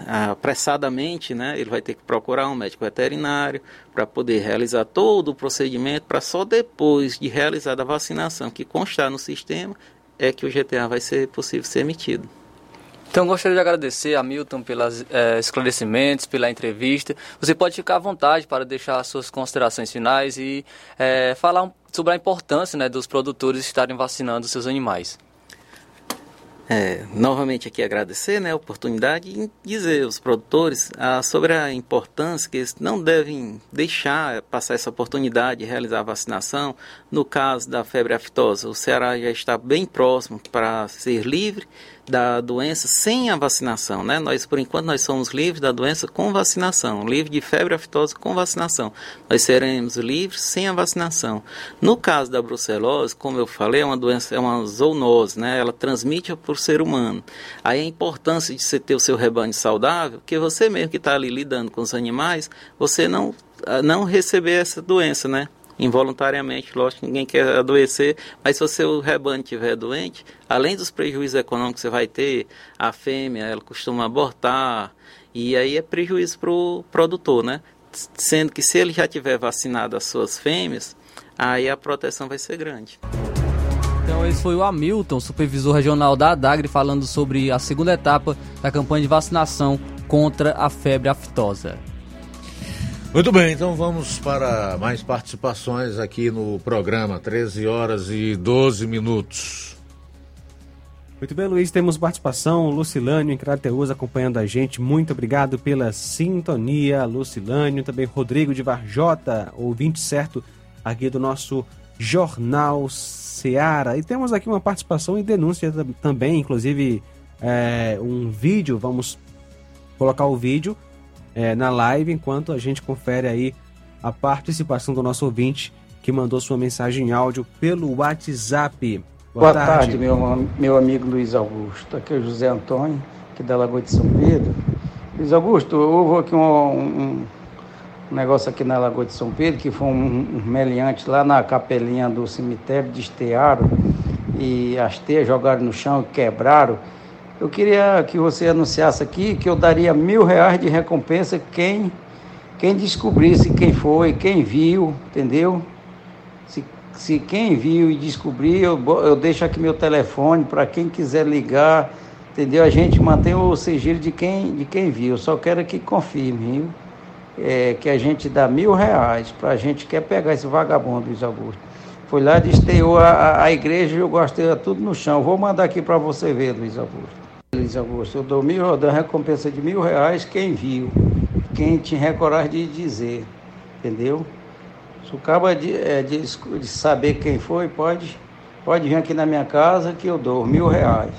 apressadamente, né, ele vai ter que procurar um médico veterinário para poder realizar todo o procedimento, para só depois de realizada a vacinação que constar no sistema é que o GTA vai ser possível ser emitido. Então gostaria de agradecer a Milton pelos é, esclarecimentos, pela entrevista. Você pode ficar à vontade para deixar suas considerações finais e é, falar sobre a importância né, dos produtores estarem vacinando seus animais. É, novamente aqui agradecer né, a oportunidade e dizer aos produtores ah, sobre a importância que eles não devem deixar passar essa oportunidade de realizar a vacinação. No caso da febre aftosa, o Ceará já está bem próximo para ser livre da doença sem a vacinação, né? Nós, por enquanto, nós somos livres da doença com vacinação, livre de febre aftosa com vacinação. Nós seremos livres sem a vacinação. No caso da brucelose, como eu falei, é uma doença, é uma zoonose, né? Ela transmite por ser humano. Aí a importância de você ter o seu rebanho saudável, que você mesmo que está ali lidando com os animais, você não não receber essa doença, né? Involuntariamente, lógico ninguém quer adoecer, mas se o seu rebanho estiver doente, além dos prejuízos econômicos que você vai ter, a fêmea, ela costuma abortar, e aí é prejuízo para o produtor, né? Sendo que se ele já tiver vacinado as suas fêmeas, aí a proteção vai ser grande. Então esse foi o Hamilton, supervisor regional da ADAGRE, falando sobre a segunda etapa da campanha de vacinação contra a febre aftosa. Muito bem, então vamos para mais participações aqui no programa, 13 horas e 12 minutos. Muito bem, Luiz, temos participação, Lucilânio em Crateus acompanhando a gente, muito obrigado pela sintonia, Lucilânio, também Rodrigo de Varjota, ouvinte certo aqui do nosso Jornal Seara. E temos aqui uma participação e denúncia também, inclusive é, um vídeo, vamos colocar o vídeo é, na live enquanto a gente confere aí a participação do nosso ouvinte que mandou sua mensagem em áudio pelo WhatsApp. Boa, Boa tarde, tarde, meu, meu amigo Luiz Augusto. Aqui é o José Antônio, aqui da Lagoa de São Pedro. Luiz Augusto, houve aqui um, um, um, negócio aqui na Lagoa de São Pedro, que foi um, um meliante lá na capelinha do cemitério, destearam e as teias jogaram no chão e quebraram. Eu queria que você anunciasse aqui que eu daria mil reais de recompensa quem, quem descobrisse quem foi, quem viu, entendeu? Se, se quem viu e descobrir, eu, eu deixo aqui meu telefone para quem quiser ligar, entendeu? A gente mantém o sigilo de quem, de quem viu. Eu só quero que confirme, viu? É, que a gente dá mil reais para a gente quer pegar esse vagabundo, Luiz Augusto. Foi lá, desteou a, a igreja e eu gostei tudo no chão. Vou mandar aqui para você ver, Luiz Augusto. Luiz Augusto, eu dou, mil, dou recompensa de mil reais quem viu, quem tinha coragem de dizer, entendeu? Se o cabo de, é, de, de, saber quem foi, pode, pode vir aqui na minha casa que eu dou mil reais.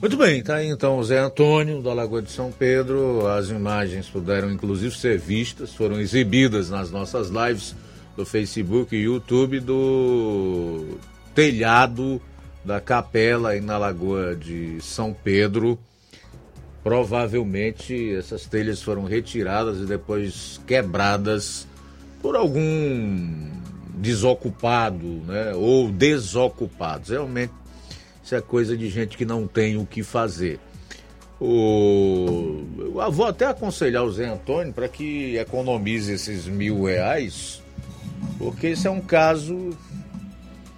Muito bem, tá aí então o Zé Antônio da Lagoa de São Pedro. As imagens puderam inclusive ser vistas, foram exibidas nas nossas lives do Facebook e YouTube do telhado da capela aí na Lagoa de São Pedro. Provavelmente essas telhas foram retiradas e depois quebradas por algum desocupado, né? Ou desocupados. Realmente isso é coisa de gente que não tem o que fazer. O... Eu vou até aconselhar o Zé Antônio para que economize esses mil reais, porque esse é um caso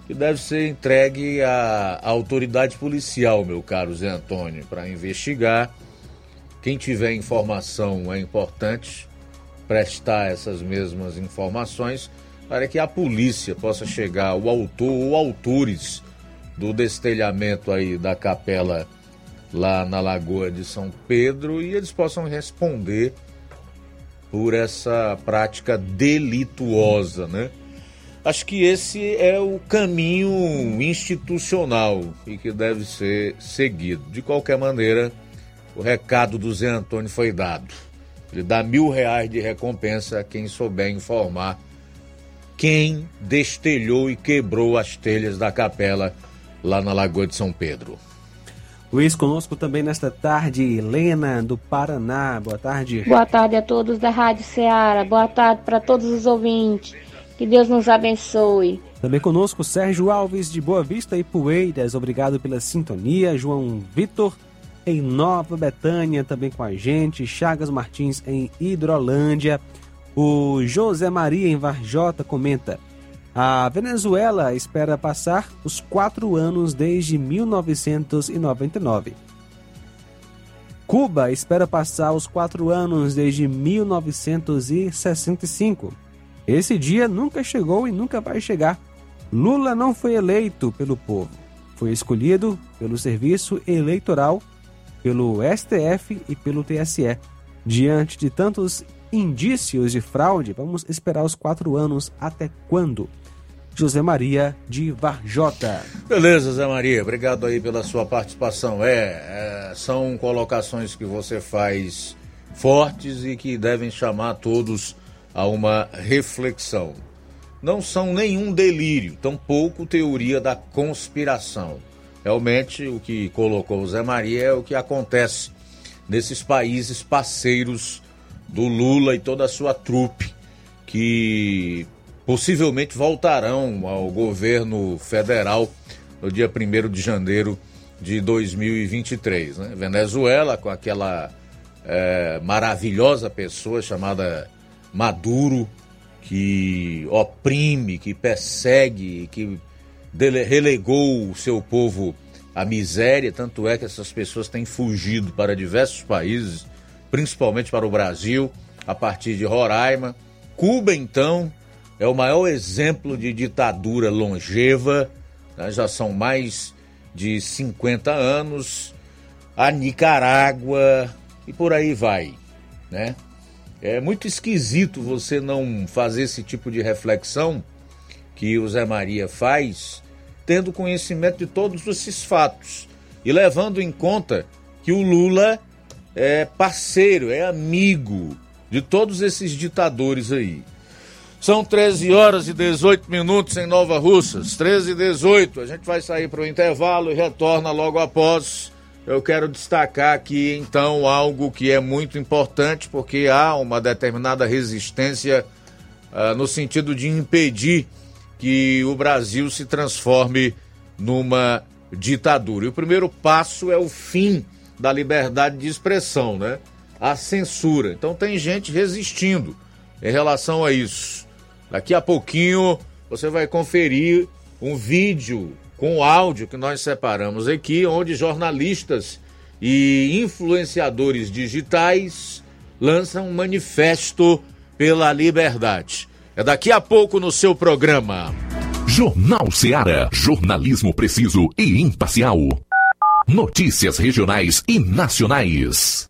que deve ser entregue à, autoridade policial, meu caro Zé Antônio, para investigar. Quem tiver informação é importante prestar essas mesmas informações para que a polícia possa chegar ao autor ou autores do destelhamento aí da capela lá na Lagoa de São Pedro e eles possam responder por essa prática delituosa, né? Acho que esse é o caminho institucional e que deve ser seguido. De qualquer maneira, o recado do Zé Antônio foi dado. Ele dá mil reais de recompensa a quem souber informar quem destelhou e quebrou as telhas da capela lá na Lagoa de São Pedro. Luiz, conosco também nesta tarde, Helena, do Paraná. Boa tarde. Boa tarde a todos da Rádio Ceará. Boa tarde para todos os ouvintes. Que Deus nos abençoe. Também conosco Sérgio Alves de Boa Vista e Poeiras. Obrigado pela sintonia. João Vitor em Nova Betânia também com a gente. Chagas Martins em Hidrolândia. O José Maria em Varjota comenta: a Venezuela espera passar os quatro anos desde 1999. Cuba espera passar os quatro anos desde 1965. Esse dia nunca chegou e nunca vai chegar. Lula não foi eleito pelo povo. Foi escolhido pelo Serviço Eleitoral, pelo STF e pelo TSE. Diante de tantos indícios de fraude, vamos esperar os quatro anos até quando? José Maria de Varjota. Beleza, Zé Maria, obrigado aí pela sua participação. É, é, são colocações que você faz fortes e que devem chamar todos a uma reflexão. Não são nenhum delírio, tampouco teoria da conspiração. Realmente, o que colocou Zé Maria é o que acontece nesses países parceiros do Lula e toda a sua trupe, que possivelmente voltarão ao governo federal no dia 1 de janeiro de 2023. Né? Venezuela, com aquela é, maravilhosa pessoa chamada Maduro, que oprime, que persegue, que relegou o seu povo à miséria, tanto é que essas pessoas têm fugido para diversos países, principalmente para o Brasil, a partir de Roraima. Cuba, então, é o maior exemplo de ditadura longeva, né? já são mais de 50 anos. A Nicarágua e por aí vai, né? É muito esquisito você não fazer esse tipo de reflexão que o Zé Maria faz, tendo conhecimento de todos esses fatos. e levando em conta que o Lula é parceiro, é amigo de todos esses ditadores aí. São 13 horas e 18 minutos em Nova Russas, 13 e 18. A gente vai sair para o intervalo e retorna logo após. Eu quero destacar aqui então algo que é muito importante, porque há uma determinada resistência uh, no sentido de impedir que o Brasil se transforme numa ditadura. E o primeiro passo é o fim da liberdade de expressão, né? A censura. Então tem gente resistindo em relação a isso. Daqui a pouquinho você vai conferir um vídeo com áudio que nós separamos aqui, onde jornalistas e influenciadores digitais lançam um manifesto pela liberdade. É daqui a pouco no seu programa. Jornal Seara. Jornalismo preciso e imparcial. Notícias regionais e nacionais.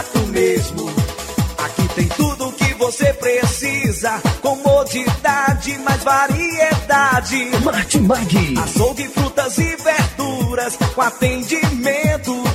você precisa. Comodidade, mais variedade. Martimag. Açougue, frutas e verduras. Com atendimento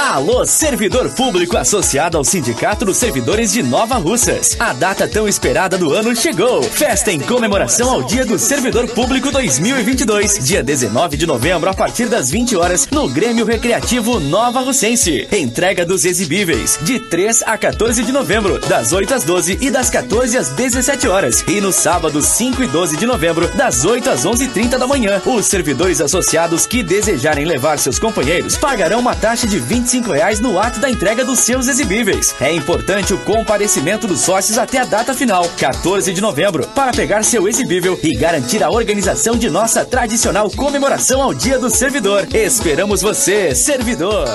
Alô, servidor público associado ao Sindicato dos Servidores de Nova Russas. A data tão esperada do ano chegou. Festa em comemoração ao Dia do Servidor Público 2022, dia 19 de novembro, a partir das 20 horas, no Grêmio Recreativo Nova Russense. Entrega dos exibíveis, de 3 a 14 de novembro, das 8 às 12 e das 14 às 17 horas. E no sábado, 5 e 12 de novembro, das 8 às 11h30 da manhã. Os servidores associados que desejarem levar seus companheiros pagarão uma taxa de 20 25 reais no ato da entrega dos seus exibíveis. É importante o comparecimento dos sócios até a data final, 14 de novembro, para pegar seu exibível e garantir a organização de nossa tradicional comemoração ao Dia do Servidor. Esperamos você, servidor!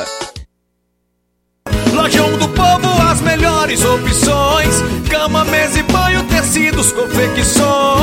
Lojão do Povo, as melhores opções: cama, mesa e banho, tecidos, confecções.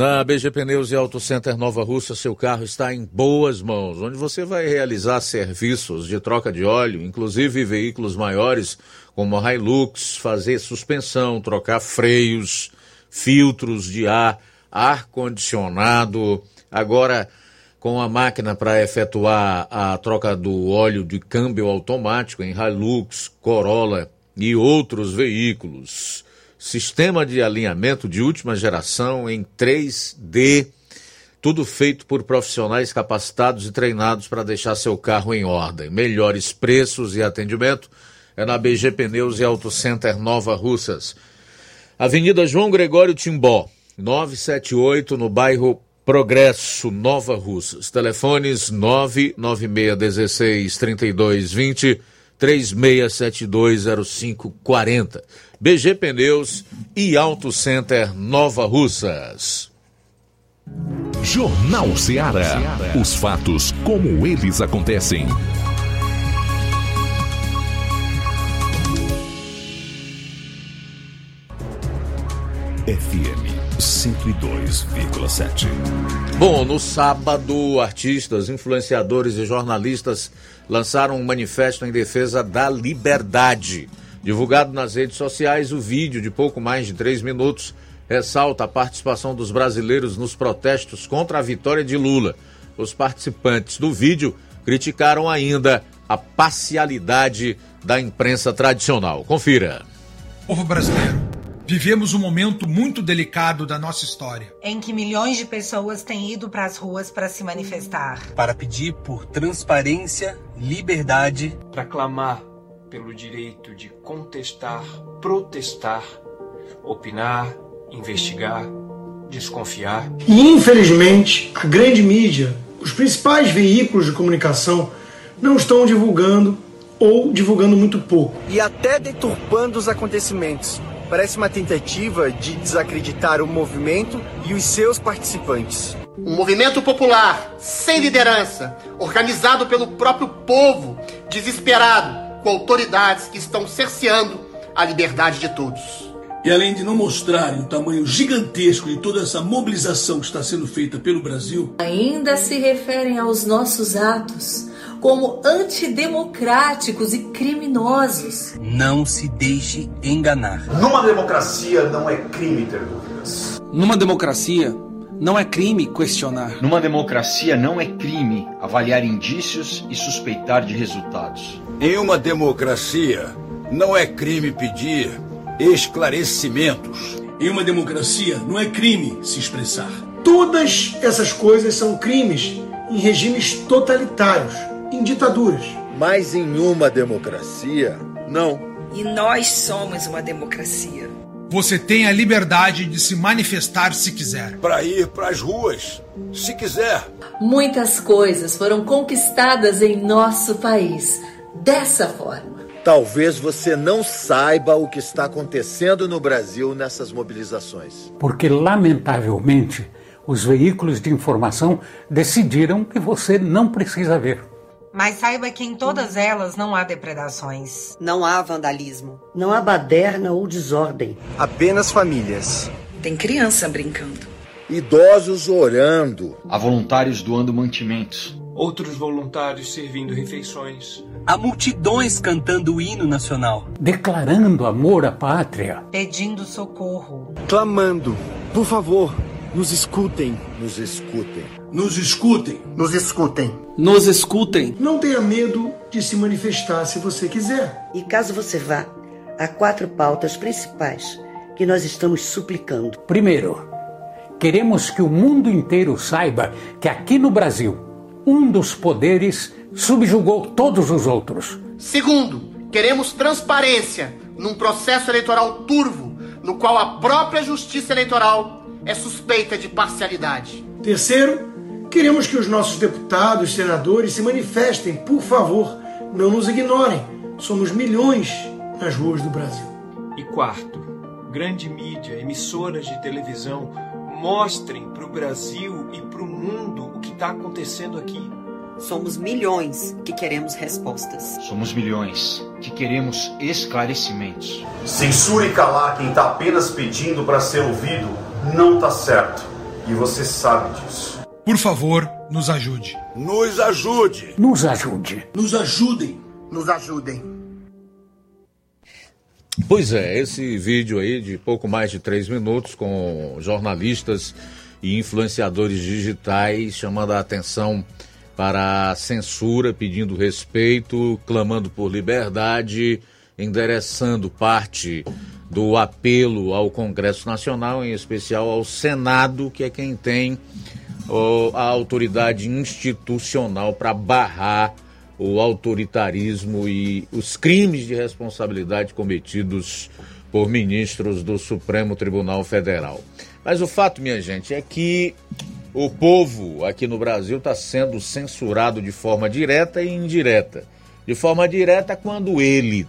Na BG Pneus e Auto Center Nova Russa, seu carro está em boas mãos, onde você vai realizar serviços de troca de óleo, inclusive veículos maiores como a Hilux, fazer suspensão, trocar freios, filtros de ar, ar condicionado. Agora com a máquina para efetuar a troca do óleo de câmbio automático em Hilux, Corolla e outros veículos. Sistema de alinhamento de última geração em 3D, tudo feito por profissionais capacitados e treinados para deixar seu carro em ordem. Melhores preços e atendimento é na BG Pneus e Auto Center Nova Russas. Avenida João Gregório Timbó, 978, no bairro Progresso Nova Russas. Telefones 996163220 36720540. BG Pneus e Auto Center Nova Russas. Jornal Ceará. Os fatos como eles acontecem. FM 102,7. Bom, no sábado, artistas, influenciadores e jornalistas lançaram um manifesto em defesa da liberdade. Divulgado nas redes sociais, o vídeo de pouco mais de três minutos ressalta a participação dos brasileiros nos protestos contra a vitória de Lula. Os participantes do vídeo criticaram ainda a parcialidade da imprensa tradicional. Confira. Povo brasileiro, vivemos um momento muito delicado da nossa história. Em que milhões de pessoas têm ido para as ruas para se manifestar. Para pedir por transparência, liberdade. Para clamar pelo direito de contestar, protestar, opinar, investigar, desconfiar. E infelizmente, a grande mídia, os principais veículos de comunicação não estão divulgando ou divulgando muito pouco. E até deturpando os acontecimentos. Parece uma tentativa de desacreditar o movimento e os seus participantes. Um movimento popular, sem liderança, organizado pelo próprio povo, desesperado, com autoridades que estão cerceando a liberdade de todos. E além de não mostrarem o tamanho gigantesco de toda essa mobilização que está sendo feita pelo Brasil, ainda se referem aos nossos atos como antidemocráticos e criminosos. Não se deixe enganar. Numa democracia não é crime ter dúvidas. Numa democracia não é crime questionar. Numa democracia não é crime avaliar indícios e suspeitar de resultados. Em uma democracia não é crime pedir esclarecimentos. Em uma democracia não é crime se expressar. Todas essas coisas são crimes em regimes totalitários, em ditaduras. Mas em uma democracia, não. E nós somos uma democracia. Você tem a liberdade de se manifestar se quiser. Para ir para as ruas, se quiser. Muitas coisas foram conquistadas em nosso país dessa forma. Talvez você não saiba o que está acontecendo no Brasil nessas mobilizações. Porque, lamentavelmente, os veículos de informação decidiram que você não precisa ver. Mas saiba que em todas elas não há depredações. Não há vandalismo. Não há baderna ou desordem. Apenas famílias. Tem criança brincando. Idosos orando. Há voluntários doando mantimentos. Outros voluntários servindo refeições. Há multidões cantando o hino nacional. Declarando amor à pátria. Pedindo socorro. Clamando. Por favor, nos escutem. Nos escutem. Nos escutem. Nos escutem. Nos escutem. Não tenha medo de se manifestar se você quiser. E caso você vá, há quatro pautas principais que nós estamos suplicando. Primeiro, queremos que o mundo inteiro saiba que aqui no Brasil, um dos poderes subjugou todos os outros. Segundo, queremos transparência num processo eleitoral turvo, no qual a própria justiça eleitoral é suspeita de parcialidade. Terceiro, queremos que os nossos deputados, senadores se manifestem, por favor, não nos ignorem. Somos milhões nas ruas do Brasil. E quarto, grande mídia, emissoras de televisão, mostrem para o Brasil e para o mundo o que está acontecendo aqui. Somos milhões que queremos respostas. Somos milhões que queremos esclarecimentos. Censura e calar quem está apenas pedindo para ser ouvido não está certo. E você sabe disso. Por favor, nos ajude. Nos ajude. Nos ajude. Nos ajudem. Nos ajudem. Pois é, esse vídeo aí de pouco mais de três minutos com jornalistas e influenciadores digitais chamando a atenção para a censura, pedindo respeito, clamando por liberdade, endereçando parte do apelo ao Congresso Nacional, em especial ao Senado, que é quem tem a autoridade institucional para barrar o autoritarismo e os crimes de responsabilidade cometidos por ministros do Supremo Tribunal Federal. Mas o fato, minha gente, é que o povo aqui no Brasil está sendo censurado de forma direta e indireta. De forma direta, quando ele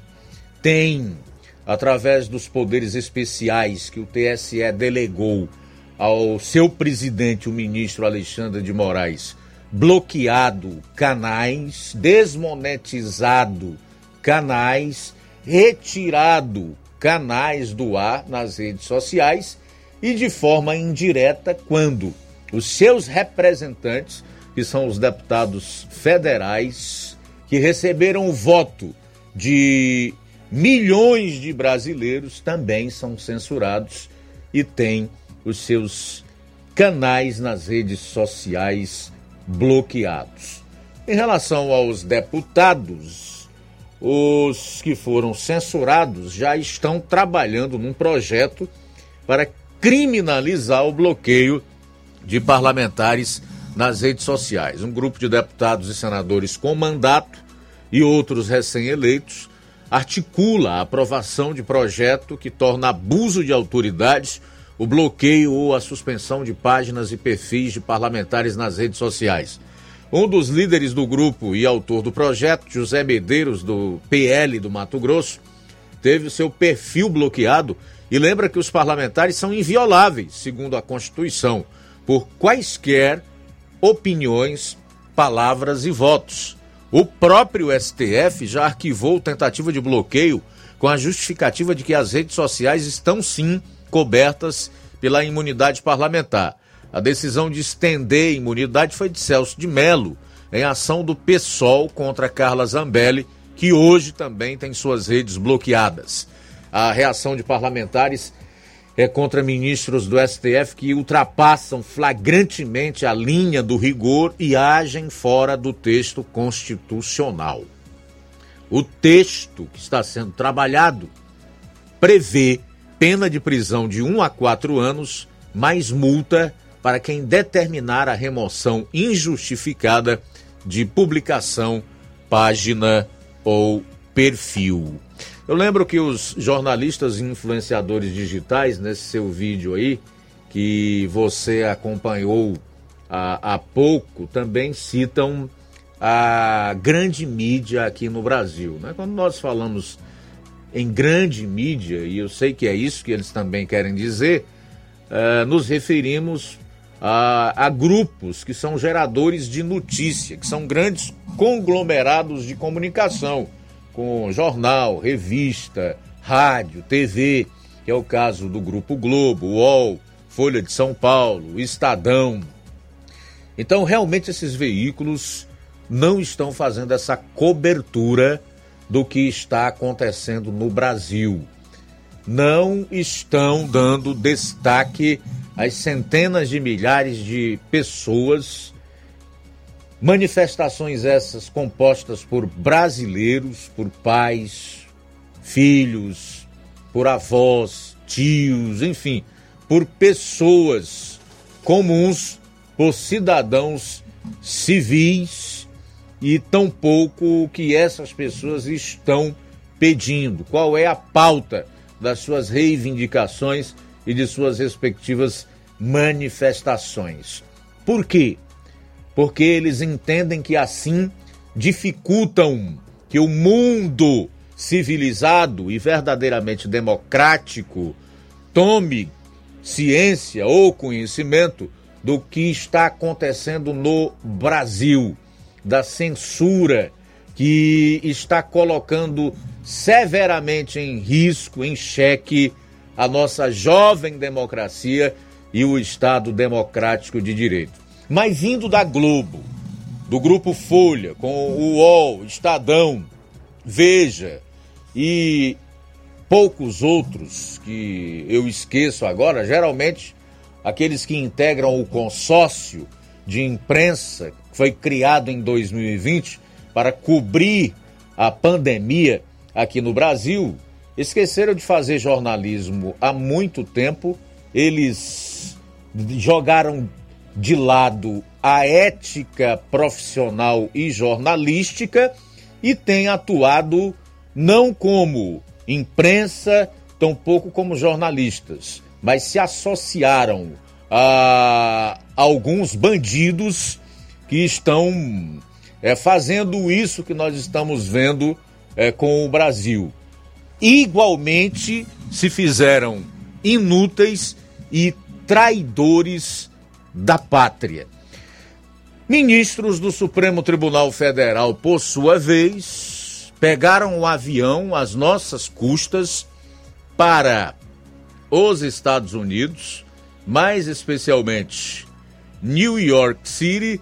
tem, através dos poderes especiais que o TSE delegou ao seu presidente, o ministro Alexandre de Moraes, bloqueado canais, desmonetizado canais, retirado canais do ar nas redes sociais e de forma indireta quando os seus representantes, que são os deputados federais, que receberam o voto de milhões de brasileiros, também são censurados e têm os seus canais nas redes sociais bloqueados. Em relação aos deputados, os que foram censurados já estão trabalhando num projeto para criminalizar o bloqueio de parlamentares nas redes sociais. Um grupo de deputados e senadores com mandato e outros recém-eleitos articula a aprovação de projeto que torna abuso de autoridades o bloqueio ou a suspensão de páginas e perfis de parlamentares nas redes sociais. Um dos líderes do grupo e autor do projeto, José Medeiros, do PL do Mato Grosso, teve seu perfil bloqueado e lembra que os parlamentares são invioláveis, segundo a Constituição por quaisquer opiniões, palavras e votos. O próprio STF já arquivou tentativa de bloqueio com a justificativa de que as redes sociais estão sim cobertas pela imunidade parlamentar. A decisão de estender a imunidade foi de Celso de Mello, em ação do PSOL contra Carla Zambelli, que hoje também tem suas redes bloqueadas. A reação de parlamentares é contra ministros do STF que ultrapassam flagrantemente a linha do rigor e agem fora do texto constitucional. O texto que está sendo trabalhado prevê pena de prisão de 1 a 4 anos, mais multa para quem determinar a remoção injustificada de publicação, página ou perfil. Eu lembro que os jornalistas e influenciadores digitais, nesse seu vídeo aí, que você acompanhou há, há pouco, também citam a grande mídia aqui no Brasil. Né? Quando nós falamos em grande mídia, e eu sei que é isso que eles também querem dizer, uh, nos referimos a, a, grupos que são geradores de notícia, que são grandes conglomerados de comunicação com jornal, revista, rádio, TV, que é o caso do Grupo Globo, UOL, Folha de São Paulo, Estadão. Então, realmente, esses veículos não estão fazendo essa cobertura do que está acontecendo no Brasil. Não estão dando destaque às centenas de milhares de pessoas Manifestações essas compostas por brasileiros, por pais, filhos, por avós, tios, enfim, por pessoas comuns, por cidadãos civis e tampouco o que essas pessoas estão pedindo. Qual é a pauta das suas reivindicações e de suas respectivas manifestações? Por quê? porque eles entendem que assim dificultam que o mundo civilizado e verdadeiramente democrático tome ciência ou conhecimento do que está acontecendo no Brasil, da censura que está colocando severamente em risco, em xeque, a nossa jovem democracia e o Estado democrático de direito. Mas vindo da Globo, do Grupo Folha, com o UOL, Estadão, Veja e poucos outros que eu esqueço agora, geralmente aqueles que integram o consórcio de imprensa que foi criado em 2020 para cobrir a pandemia aqui no Brasil, esqueceram de fazer jornalismo há muito tempo. Eles jogaram de lado a ética profissional e jornalística e tem atuado não como imprensa, tampouco como jornalistas, mas se associaram a alguns bandidos que estão é, fazendo isso que nós estamos vendo é, com o Brasil. Igualmente se fizeram inúteis e traidores da pátria. Ministros do Supremo Tribunal Federal, por sua vez, pegaram o avião às nossas custas para os Estados Unidos, mais especialmente New York City,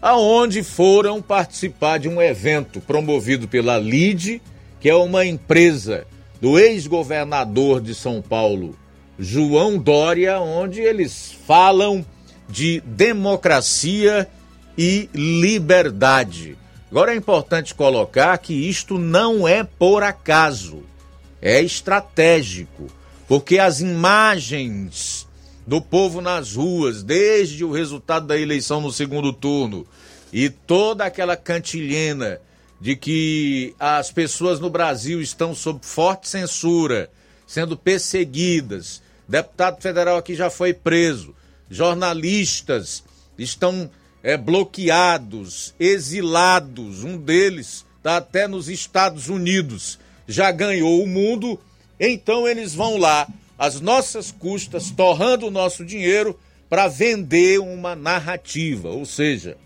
aonde foram participar de um evento promovido pela LIDE, que é uma empresa do ex-governador de São Paulo, João Dória, onde eles falam de democracia e liberdade. Agora é importante colocar que isto não é por acaso, é estratégico, porque as imagens do povo nas ruas, desde o resultado da eleição no segundo turno. E toda aquela cantilhena de que as pessoas no Brasil estão sob forte censura, sendo perseguidas, deputado federal aqui já foi preso, jornalistas estão é, bloqueados, exilados, um deles está até nos Estados Unidos, já ganhou o mundo, então eles vão lá às nossas custas, torrando o nosso dinheiro para vender uma narrativa, ou seja,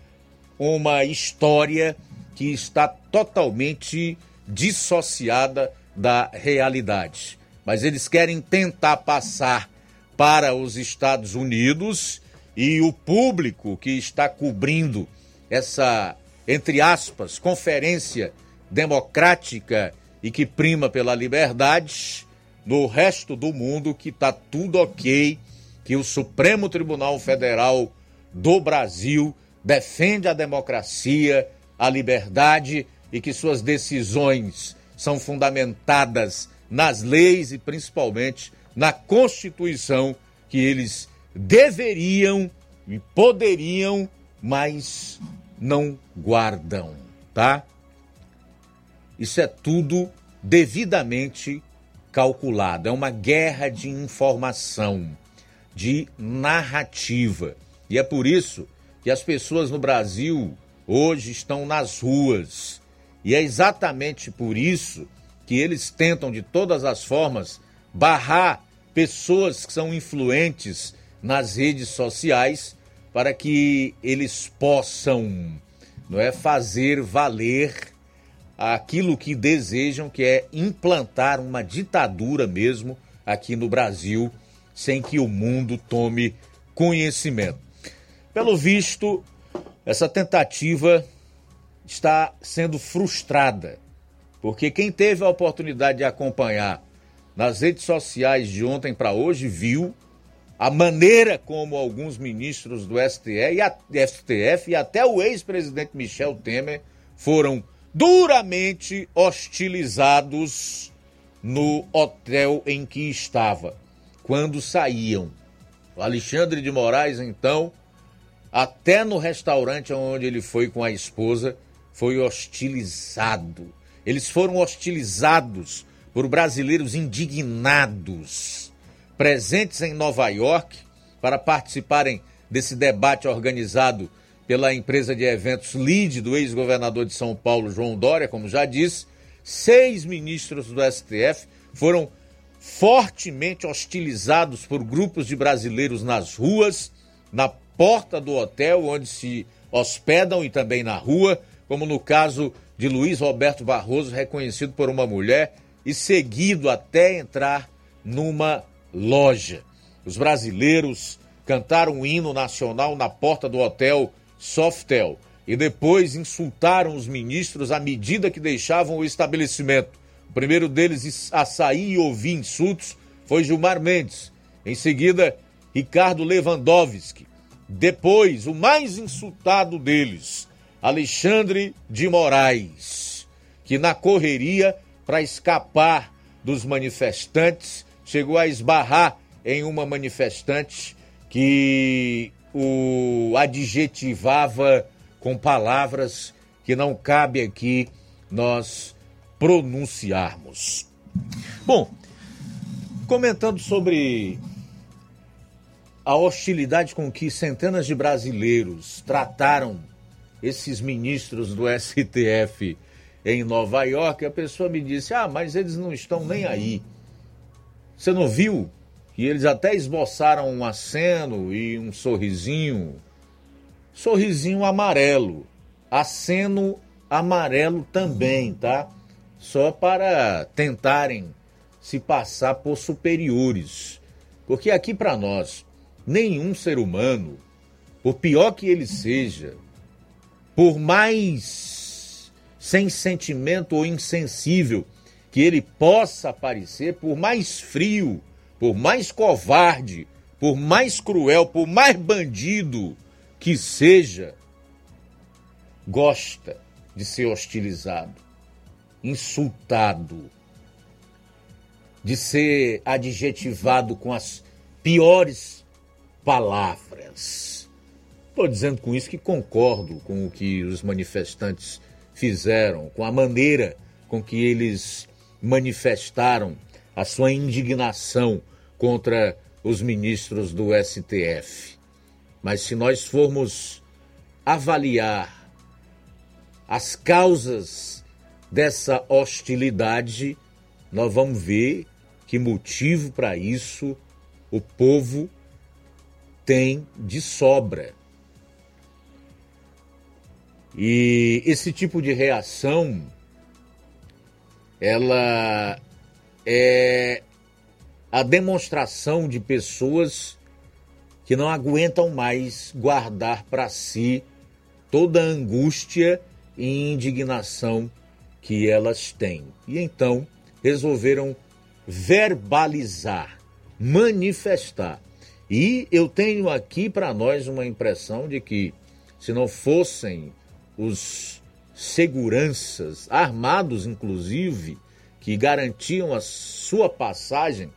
uma história que está totalmente dissociada da realidade. Mas eles querem tentar passar para os Estados Unidos e o público que está cobrindo essa, entre aspas, conferência democrática e que prima pela liberdade, no resto do mundo que está tudo ok, que o Supremo Tribunal Federal do Brasil defende a democracia, a liberdade e que suas decisões são fundamentadas nas leis e principalmente na Constituição que eles deveriam e poderiam, mas não guardam, tá? Isso é tudo devidamente calculado. É uma guerra de informação, de narrativa. E é por isso que as pessoas no Brasil hoje estão nas ruas. E é exatamente por isso que eles tentam de todas as formas barrar pessoas que são influentes nas redes sociais para que eles possam, não é, fazer valer aquilo que desejam, que é implantar uma ditadura mesmo aqui no Brasil, sem que o mundo tome conhecimento. Pelo visto, essa tentativa está sendo frustrada, porque quem teve a oportunidade de acompanhar nas redes sociais de ontem para hoje viu a maneira como alguns ministros do STE e a, STF e até o ex-presidente Michel Temer foram duramente hostilizados no hotel em que estava, quando saíam. O Alexandre de Moraes, então, até no restaurante onde ele foi com a esposa, foi hostilizado. Eles foram hostilizados por brasileiros indignados, presentes em Nova York, para participarem desse debate organizado pela empresa de eventos LID do ex-governador de São Paulo, João Dória, como já disse, seis ministros do STF foram fortemente hostilizados por grupos de brasileiros nas ruas, na porta do hotel onde se hospedam e também na rua, como no caso de Luiz Roberto Barroso, reconhecido por uma mulher e seguido até entrar numa loja. Os brasileiros cantaram o hino nacional na porta do hotel Softel e depois insultaram os ministros à medida que deixavam o estabelecimento. O primeiro deles a sair e ouvir insultos foi Gilmar Mendes. Em seguida, Ricardo Lewandowski. Depois, o mais insultado deles, Alexandre de Moraes, que na correria para escapar dos manifestantes chegou a esbarrar em uma manifestante que o adjetivava com palavras que não cabe aqui nós pronunciarmos. Bom, comentando sobre a hostilidade com que centenas de brasileiros trataram esses ministros do STF em Nova York, a pessoa me disse: Ah, mas eles não estão nem aí. Você não viu? E eles até esboçaram um aceno e um sorrisinho. Sorrisinho amarelo. Aceno amarelo também, tá? Só para tentarem se passar por superiores. Porque aqui para nós, nenhum ser humano, por pior que ele seja, por mais sem sentimento ou insensível que ele possa parecer, por mais frio, por mais covarde, por mais cruel, por mais bandido que seja, gosta de ser hostilizado, insultado, de ser adjetivado com as piores palavras. Estou dizendo com isso que concordo com o que os manifestantes fizeram, com a maneira com que eles manifestaram a sua indignação contra os ministros do STF. Mas se nós formos avaliar as causas dessa hostilidade, nós vamos ver que motivo para isso o povo tem de sobra. E esse tipo de reação ela é a demonstração de pessoas que não aguentam mais guardar para si toda a angústia e indignação que elas têm. E então resolveram verbalizar, manifestar. E eu tenho aqui para nós uma impressão de que, se não fossem os seguranças, armados inclusive, que garantiam a sua passagem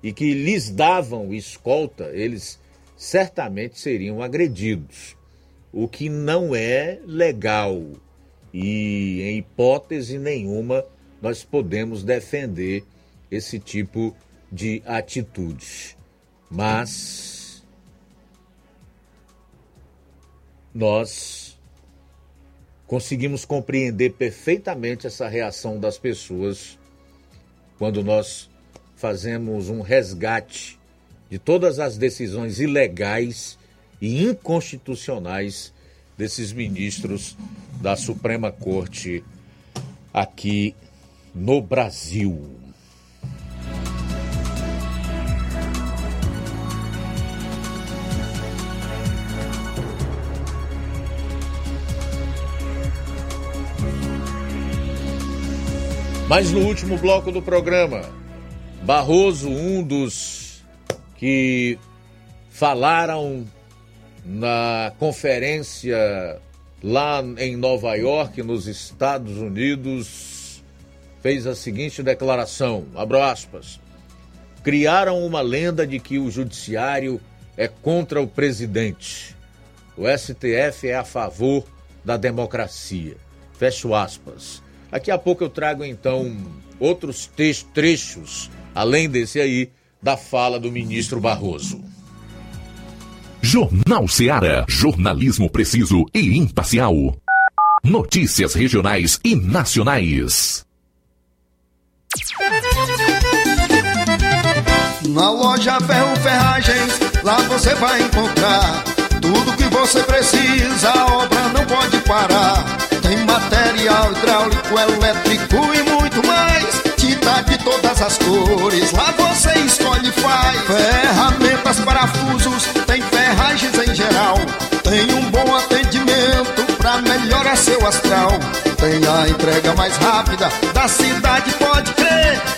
e que lhes davam escolta, eles certamente seriam agredidos, o que não é legal e, em hipótese nenhuma, nós podemos defender esse tipo de atitude. Mas nós conseguimos compreender perfeitamente essa reação das pessoas quando nós fazemos um resgate de todas as decisões ilegais e inconstitucionais desses ministros da Suprema Corte aqui no Brasil. Mas no último bloco do programa, Barroso, um dos que falaram na conferência lá em Nova York, nos Estados Unidos, fez a seguinte declaração: abro aspas. Criaram uma lenda de que o judiciário é contra o presidente. O STF é a favor da democracia. Fecho aspas. Daqui a pouco eu trago então outros trechos, além desse aí, da fala do ministro Barroso. Jornal Seara. Jornalismo preciso e imparcial. Notícias regionais e nacionais. Na loja Ferro Ferragens, lá você vai encontrar tudo que você precisa, a obra não pode parar material hidráulico, elétrico e muito mais. Tinta de todas as cores, lá você escolhe e faz. Ferramentas, parafusos, tem ferragens em geral. Tem um bom atendimento pra melhorar seu astral. Tem a entrega mais rápida da cidade, pode crer.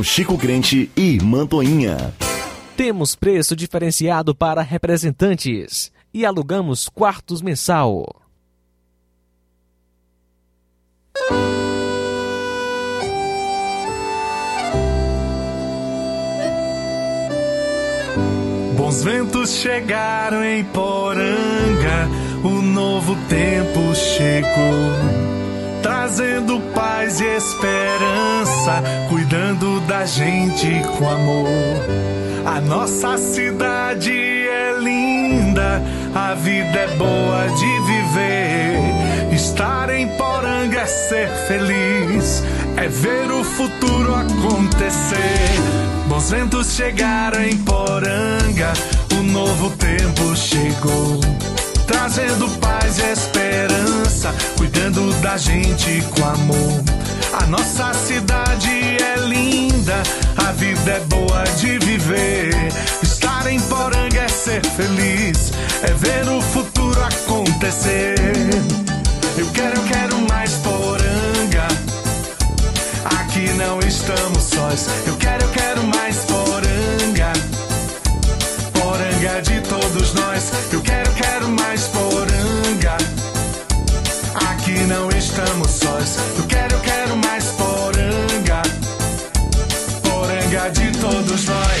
Chico Crente e Mantoinha. Temos preço diferenciado para representantes e alugamos quartos mensal. Bons ventos chegaram em Poranga, o novo tempo chegou trazendo paz e esperança, cuidando da gente com amor. A nossa cidade é linda, a vida é boa de viver. Estar em Poranga é ser feliz, é ver o futuro acontecer. Bons ventos chegaram em Poranga, o novo tempo chegou trazendo paz e esperança, cuidando da gente com amor. A nossa cidade é linda, a vida é boa de viver. Estar em Poranga é ser feliz, é ver o futuro acontecer. Eu quero, eu quero mais Poranga. Aqui não estamos sós. Eu quero, eu quero mais Poranga. Poranga de todos nós. Eu quero, poranga. Aqui não estamos sós. Eu quero, quero mais poranga. Poranga de todos nós.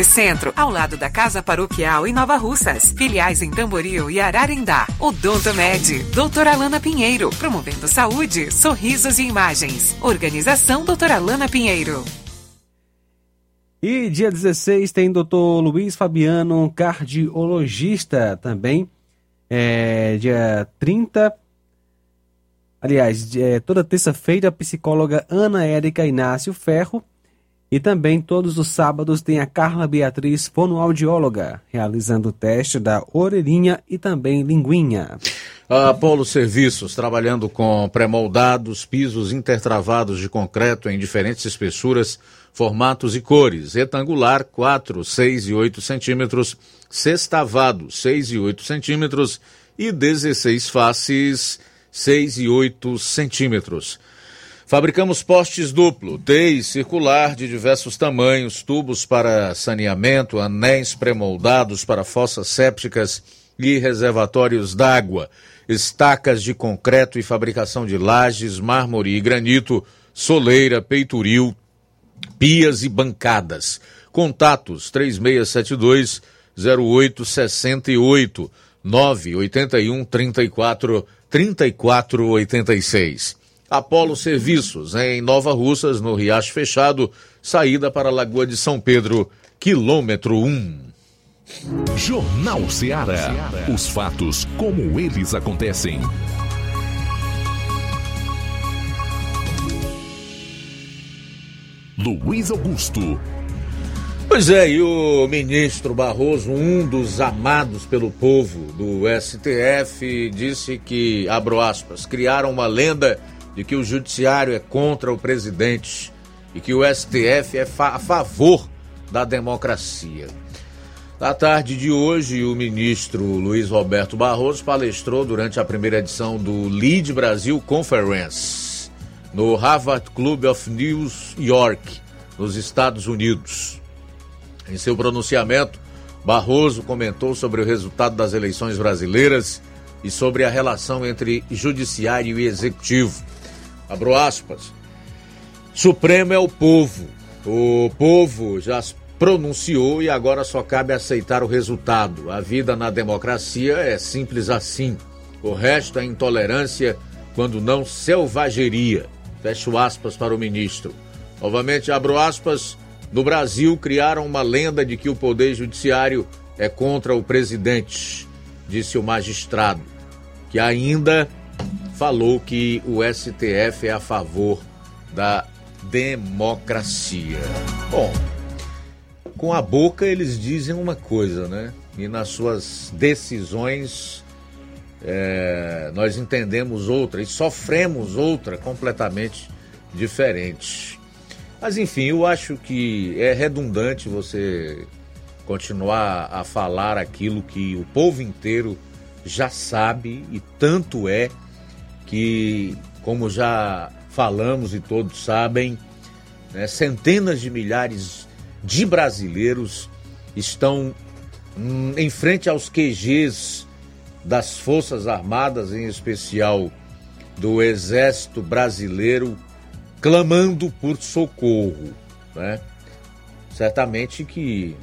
Centro, ao lado da Casa Paroquial em Nova Russas. Filiais em Tamboril e Ararendá. Odonto Med, doutora Alana Pinheiro, promovendo saúde, sorrisos e imagens. Organização doutora Alana Pinheiro. E dia 16 tem doutor Luiz Fabiano, cardiologista também. É, dia 30. Aliás, é, toda terça-feira, a psicóloga Ana Érica Inácio Ferro E também todos os sábados tem a Carla Beatriz, fonoaudióloga, realizando o teste da orelhinha e também linguinha. A Apolo Serviços, trabalhando com pré-moldados, pisos intertravados de concreto em diferentes espessuras, formatos e cores. Retangular, 4, 6 e 8 centímetros. Sextavado, 6 e 8 centímetros. E 16 faces, 6 e 8 centímetros. Fabricamos postes duplo, T e circular de diversos tamanhos, tubos para saneamento, anéis pré-moldados para fossas sépticas e reservatórios d'água, estacas de concreto e fabricação de lajes, mármore e granito, soleira, peitoril, pias e bancadas. Contatos 3672 0868 981 34 3486. Apolo Serviços, em Nova Russas, no Riacho Fechado, saída para a Lagoa de São Pedro, quilômetro 1. Jornal Ceará. Os fatos como eles acontecem. Luiz Augusto. Pois é, e o ministro Barroso, um dos amados pelo povo do STF, disse que, abro aspas, criaram uma lenda de que o judiciário é contra o presidente e que o STF é fa a favor da democracia. Na tarde de hoje, o ministro Luiz Roberto Barroso palestrou durante a primeira edição do Lead Brasil Conference no Harvard Club of New York, nos Estados Unidos. Em seu pronunciamento, Barroso comentou sobre o resultado das eleições brasileiras e sobre a relação entre judiciário e executivo. Abro aspas. Supremo é o povo. O povo já pronunciou e agora só cabe aceitar o resultado. A vida na democracia é simples assim. O resto é intolerância, quando não selvageria. Fecho aspas para o ministro. Novamente abro aspas. No Brasil, criaram uma lenda de que o Poder Judiciário é contra o presidente, disse o magistrado, que ainda falou que o STF é a favor da democracia. Bom, com a boca eles dizem uma coisa, né? E nas suas decisões é, nós entendemos outra e sofremos outra completamente diferente. Mas enfim, eu acho que é redundante você continuar a falar aquilo que o povo inteiro já sabe e tanto é que, como já falamos e todos sabem, né, centenas de milhares de brasileiros estão hum, em frente aos QGs das Forças Armadas, em especial do Exército Brasileiro, clamando por socorro. Né? Certamente que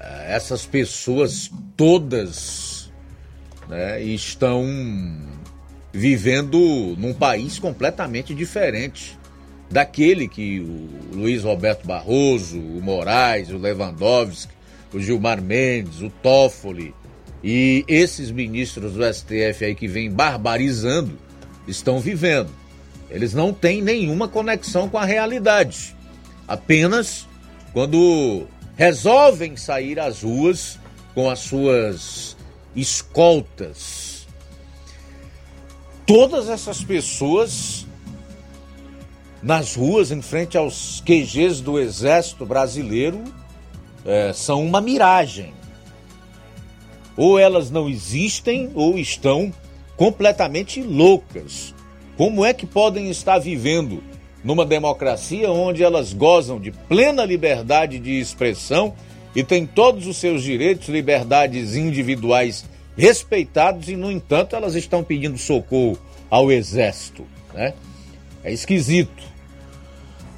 eh, essas pessoas todas né, estão vivendo num país completamente diferente daquele que o Luiz Roberto Barroso, o Moraes, o Lewandowski, o Gilmar Mendes, o Toffoli e esses ministros do STF aí que vêm barbarizando estão vivendo. Eles não têm nenhuma conexão com a realidade. Apenas quando resolvem sair às ruas com as suas escoltas todas essas pessoas nas ruas, em frente aos QGs do Exército Brasileiro, é, são uma miragem. Ou elas não existem ou estão completamente loucas. Como é que podem estar vivendo numa democracia onde elas gozam de plena liberdade de expressão e têm todos os seus direitos, liberdades individuais respeitados e, no entanto, elas estão pedindo socorro ao exército, né? É esquisito.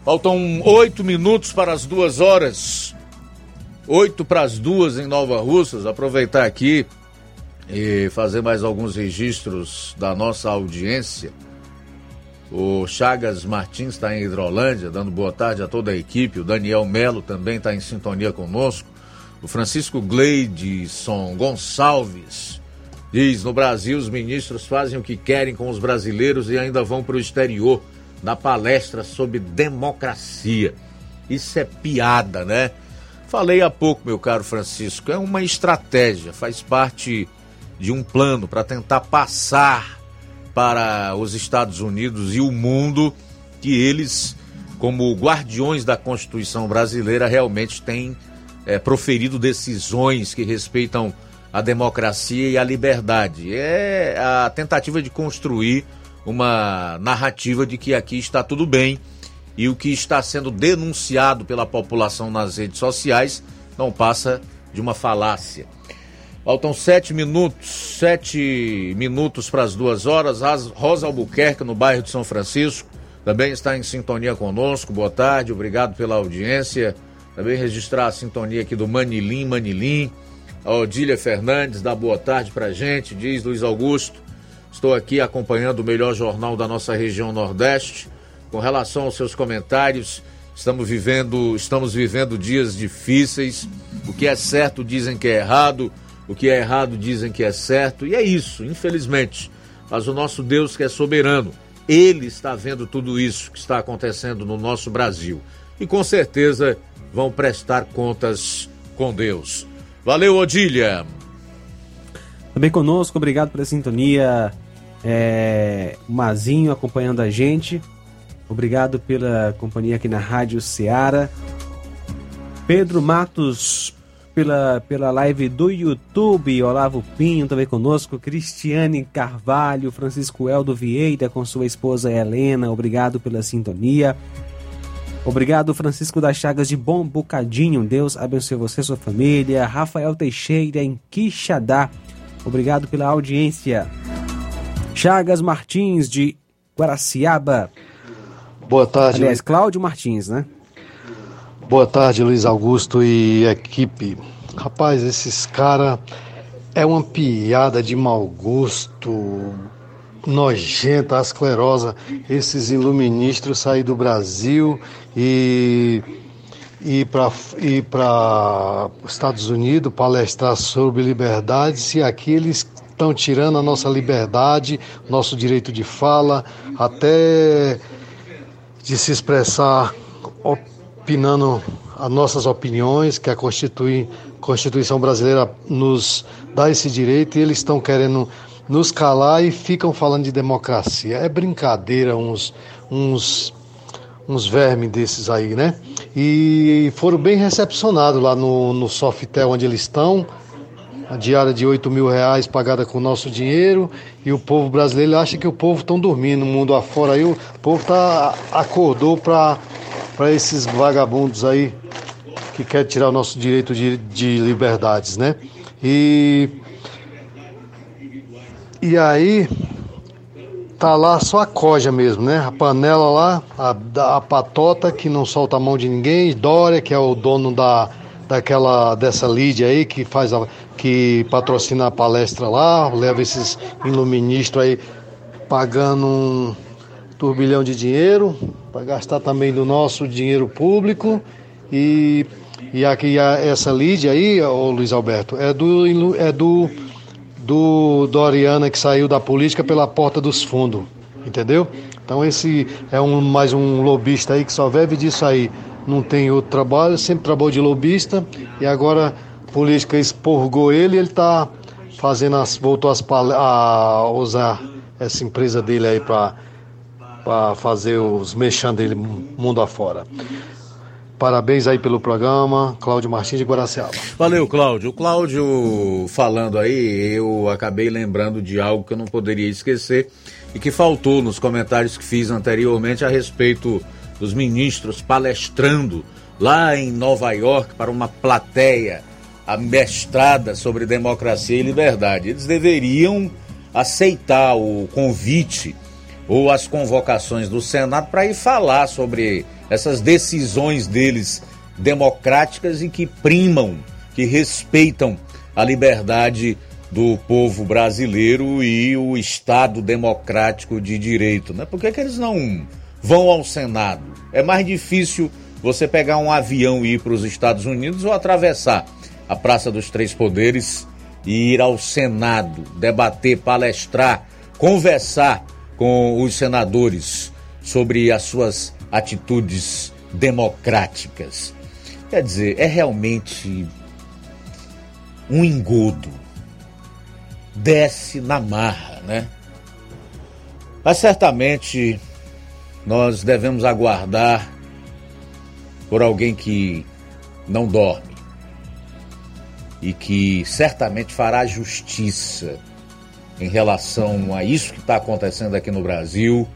Faltam oito minutos para as duas horas. Oito para as duas em Nova Russas. Aproveitar aqui e fazer mais alguns registros da nossa audiência. O Chagas Martins está em Hidrolândia, dando boa tarde a toda a equipe. O Daniel Melo também está em sintonia conosco. O Francisco Gleidson Gonçalves diz: no Brasil, os ministros fazem o que querem com os brasileiros e ainda vão para o exterior na palestra sobre democracia. Isso é piada, né? Falei há pouco, meu caro Francisco, é uma estratégia, faz parte de um plano para tentar passar para os Estados Unidos e o mundo que eles, como guardiões da Constituição brasileira, realmente têm é, proferido decisões que respeitam a democracia e a liberdade. É a tentativa de construir uma narrativa de que aqui está tudo bem e o que está sendo denunciado pela população nas redes sociais não passa de uma falácia. Faltam sete minutos, sete minutos para as duas horas. Rosa Albuquerque, no bairro de São Francisco, também está em sintonia conosco. Boa tarde, obrigado pela audiência. Também registrar a sintonia aqui do Manilim, Manilim. A Odília Fernandes dá boa tarde para gente, diz Luiz Augusto. Estou aqui acompanhando o melhor jornal da nossa região Nordeste. Com relação aos seus comentários, estamos vivendo, estamos vivendo dias difíceis. O que é certo dizem que é errado, o que é errado dizem que é certo, e é isso, infelizmente. Mas o nosso Deus que é soberano, ele está vendo tudo isso que está acontecendo no nosso Brasil. E com certeza vão prestar contas com Deus. Valeu, Odília. Também conosco, obrigado pela sintonia. É, Mazinho acompanhando a gente. Obrigado pela companhia aqui na Rádio Ceará. Pedro Matos pela, pela live do YouTube, Olavo Pinho também conosco, Cristiane Carvalho, Francisco Eldo Vieira com sua esposa Helena, obrigado pela sintonia. Obrigado, Francisco das Chagas de Bom Bocadinho. Deus abençoe você e sua família. Rafael Teixeira em Quixadá. Obrigado pela audiência. Chagas Martins de Guaraciaba. Boa tarde. Aliás, Cláudio Martins, né? Boa tarde, Luiz Augusto e equipe. Rapaz, esses caras é uma piada de mau gosto, nojenta, asclerosa. Esses iluministros sair do Brasil e ir para para Estados Unidos palestrar sobre liberdade, se aqui eles estão tirando a nossa liberdade, nosso direito de fala, até de se expressar opinando as nossas opiniões, que a Constituição brasileira nos dá esse direito, e eles estão querendo nos calar e ficam falando de democracia. É brincadeira uns, uns, uns vermes desses aí, né? E foram bem recepcionados lá no, no Softel onde eles estão, a diária de 8 mil reais pagada com o nosso dinheiro e o povo brasileiro acha que o povo estão dormindo no mundo afora aí, o povo tá, acordou para esses vagabundos aí que quer tirar o nosso direito de, de liberdades, né? E, e aí tá lá só a coja mesmo, né? A panela lá, a, a patota que não solta a mão de ninguém, Dória, que é o dono da, daquela dessa Lídia aí que faz a, que patrocina a palestra lá, leva esses iluministros aí pagando um turbilhão de dinheiro para gastar também do nosso dinheiro público e e aqui essa Lídia aí, o Luiz Alberto, é do é do do Doriana que saiu da política pela porta dos fundos, entendeu? Então esse é um mais um lobista aí que só vive disso aí não tem outro trabalho, sempre trabalhou de lobista e agora a política expurgou ele ele está fazendo as, voltou as, a usar essa empresa dele aí para fazer os mexãs dele mundo afora. Parabéns aí pelo programa, Cláudio Martins de Guaraciaba. Valeu, Cláudio. O Cláudio falando aí, eu acabei lembrando de algo que eu não poderia esquecer e que faltou nos comentários que fiz anteriormente a respeito dos ministros palestrando lá em Nova York para uma plateia amestrada sobre democracia e liberdade. Eles deveriam aceitar o convite ou as convocações do Senado para ir falar sobre essas decisões deles democráticas e que primam, que respeitam a liberdade do povo brasileiro e o Estado democrático de direito. Né? Por que, que eles não vão ao Senado. É mais difícil você pegar um avião e ir para os Estados Unidos ou atravessar a Praça dos Três Poderes e ir ao Senado, debater, palestrar, conversar com os senadores sobre as suas atitudes democráticas. Quer dizer, é realmente um engodo. Desce na marra, né? Mas certamente nós devemos aguardar por alguém que não dorme e que certamente fará justiça em relação a isso que está acontecendo aqui no Brasil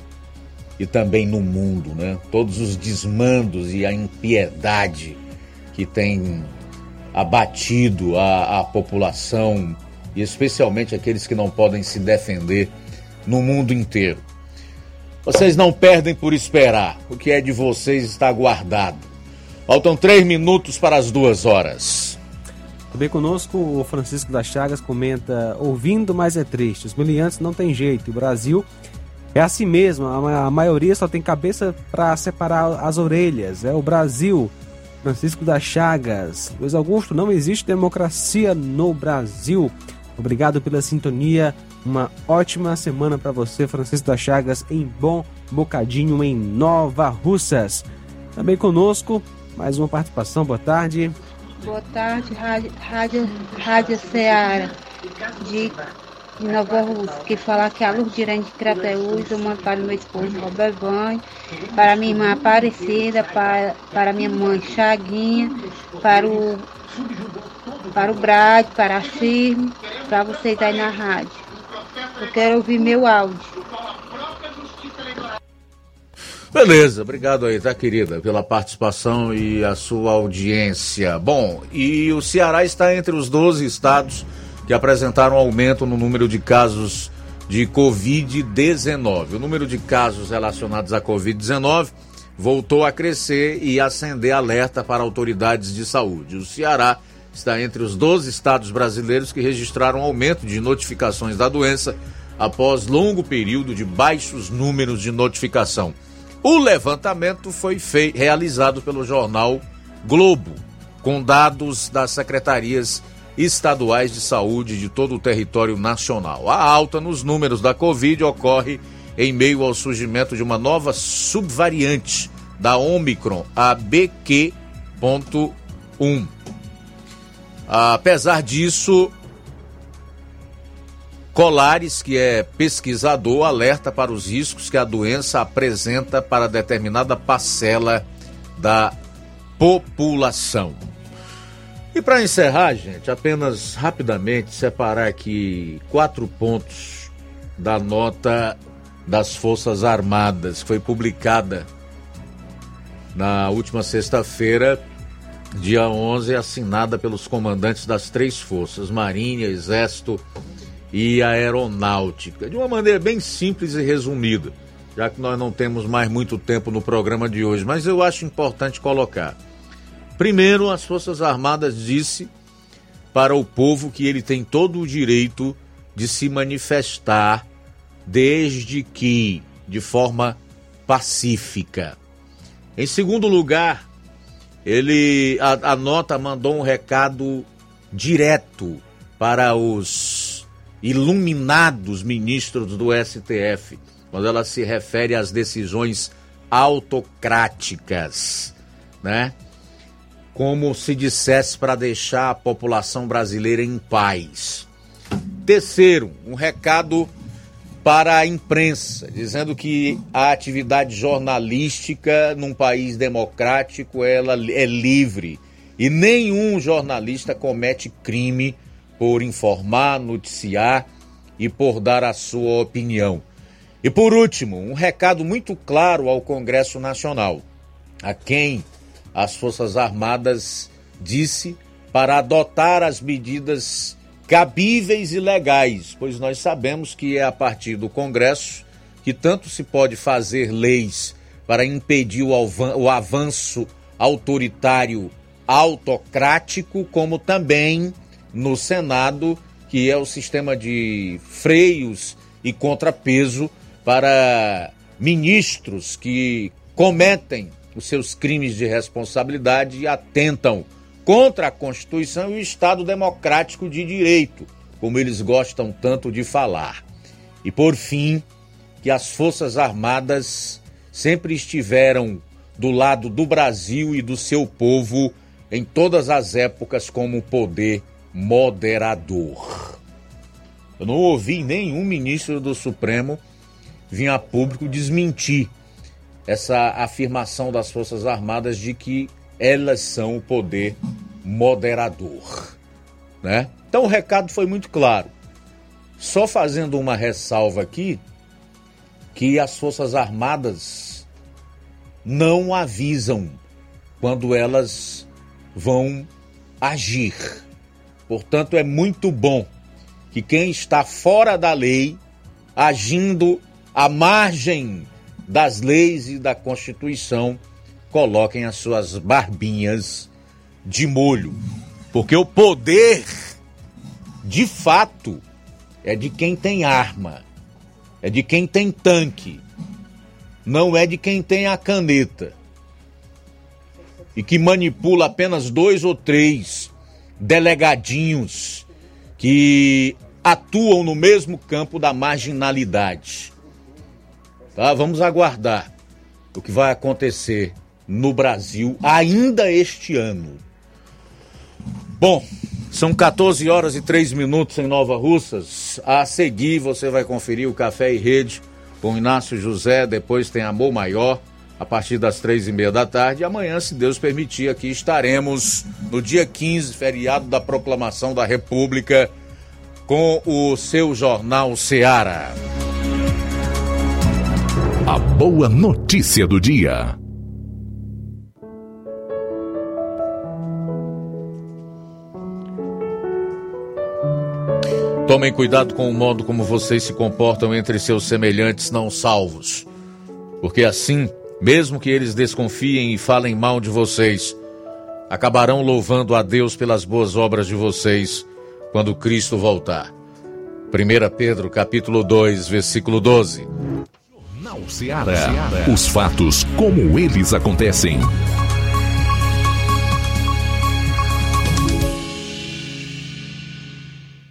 e também no mundo, né? Todos os desmandos e a impiedade que tem abatido a, a população e especialmente aqueles que não podem se defender no mundo inteiro. Vocês não perdem por esperar. O que é de vocês está guardado. Faltam três minutos para as duas horas. Também conosco o Francisco das Chagas comenta: ouvindo, mas é triste. Os miliantes não tem jeito. O Brasil é assim mesmo. A, maioria só tem cabeça para separar as orelhas. É o Brasil. Francisco das Chagas. Luiz Augusto, não existe democracia no Brasil. Obrigado pela sintonia. Uma ótima semana para você, Francisco das Chagas, em Bom Bocadinho, em Nova Russas. Também conosco, mais uma participação. Boa tarde. Boa tarde, Rádio, Rádio, Rádio Ceará de, de Nova Rússia. Que falar que a Lurdirene de Crateús, eu mando para o meu esposo Robert Banho, para minha irmã Aparecida, para, para minha mãe Chaguinha, para o, para o Brad, para a Firme, para vocês aí na rádio. Eu quero ouvir meu áudio. Beleza, obrigado aí, tá, querida, pela participação e a sua audiência. Bom, e o Ceará está entre os 12 estados que apresentaram aumento no número de casos de Covid-19. O número de casos relacionados à Covid-19 voltou a crescer e acender alerta para autoridades de saúde. O Ceará está entre os 12 estados brasileiros que registraram aumento de notificações da doença após longo período de baixos números de notificação. O levantamento foi feito, realizado pelo jornal Globo, com dados das secretarias estaduais de saúde de todo o território nacional. A alta nos números da Covid ocorre em meio ao surgimento de uma nova subvariante da Omicron, a BQ.1. Apesar disso, Colares, que é pesquisador, alerta para os riscos que a doença apresenta para determinada parcela da população. E para encerrar, gente, apenas rapidamente separar aqui quatro pontos da nota das Forças Armadas, que foi publicada na última sexta-feira, dia 11, assinada pelos comandantes das três forças, Marinha, Exército aeronáutica, de uma maneira bem simples e resumida, já que nós não temos mais muito tempo no programa de hoje, mas eu acho importante colocar. Primeiro, as Forças Armadas disse para o povo que ele tem todo o direito de se manifestar desde que de forma pacífica. Em segundo lugar, ele a, a nota mandou um recado direto para os iluminados ministros do STF, quando ela se refere às decisões autocráticas, né? Como se dissesse para deixar a população brasileira em paz. Terceiro, um recado para a imprensa, dizendo que a atividade jornalística num país democrático ela é livre e nenhum jornalista comete crime por informar, noticiar e por dar a sua opinião. E por último, um recado muito claro ao Congresso Nacional, a quem as Forças Armadas disse para adotar as medidas cabíveis e legais, pois nós sabemos que é a partir do Congresso que tanto se pode fazer leis para impedir o avanço autoritário autocrático, como também no Senado, que é o sistema de freios e contrapeso para ministros que cometem os seus crimes de responsabilidade e atentam contra a Constituição e o Estado democrático de direito, como eles gostam tanto de falar. E por fim, que as Forças Armadas sempre estiveram do lado do Brasil e do seu povo em todas as épocas como poder moderador. Eu não ouvi nenhum ministro do Supremo vir a público desmentir essa afirmação das Forças Armadas de que elas são o poder moderador, né? Então o recado foi muito claro. Só fazendo uma ressalva aqui que as Forças Armadas não avisam quando elas vão agir. Portanto, é muito bom que quem está fora da lei, agindo à margem das leis e da Constituição, coloquem as suas barbinhas de molho. Porque o poder, de fato, é de quem tem arma, é de quem tem tanque, não é de quem tem a caneta. E que manipula apenas dois ou três delegadinhos que atuam no mesmo campo da marginalidade. Tá? Vamos aguardar o que vai acontecer no Brasil ainda este ano. Bom, são 14 horas e 3 minutos em Nova Russas. A seguir você vai conferir o Café e Rede com Inácio José, depois tem Amor Maior, a partir das três e meia da tarde. E amanhã, se Deus permitir, aqui estaremos no dia 15, feriado da Proclamação da República, com o seu Jornal Seara. A boa notícia do dia. Tomem cuidado com o modo como vocês se comportam entre seus semelhantes não salvos. Porque assim, mesmo que eles desconfiem e falem mal de vocês, acabarão louvando a Deus pelas boas obras de vocês quando Cristo voltar. 1 Pedro capítulo 2, versículo 12. Jornal Seara. Os fatos como eles acontecem.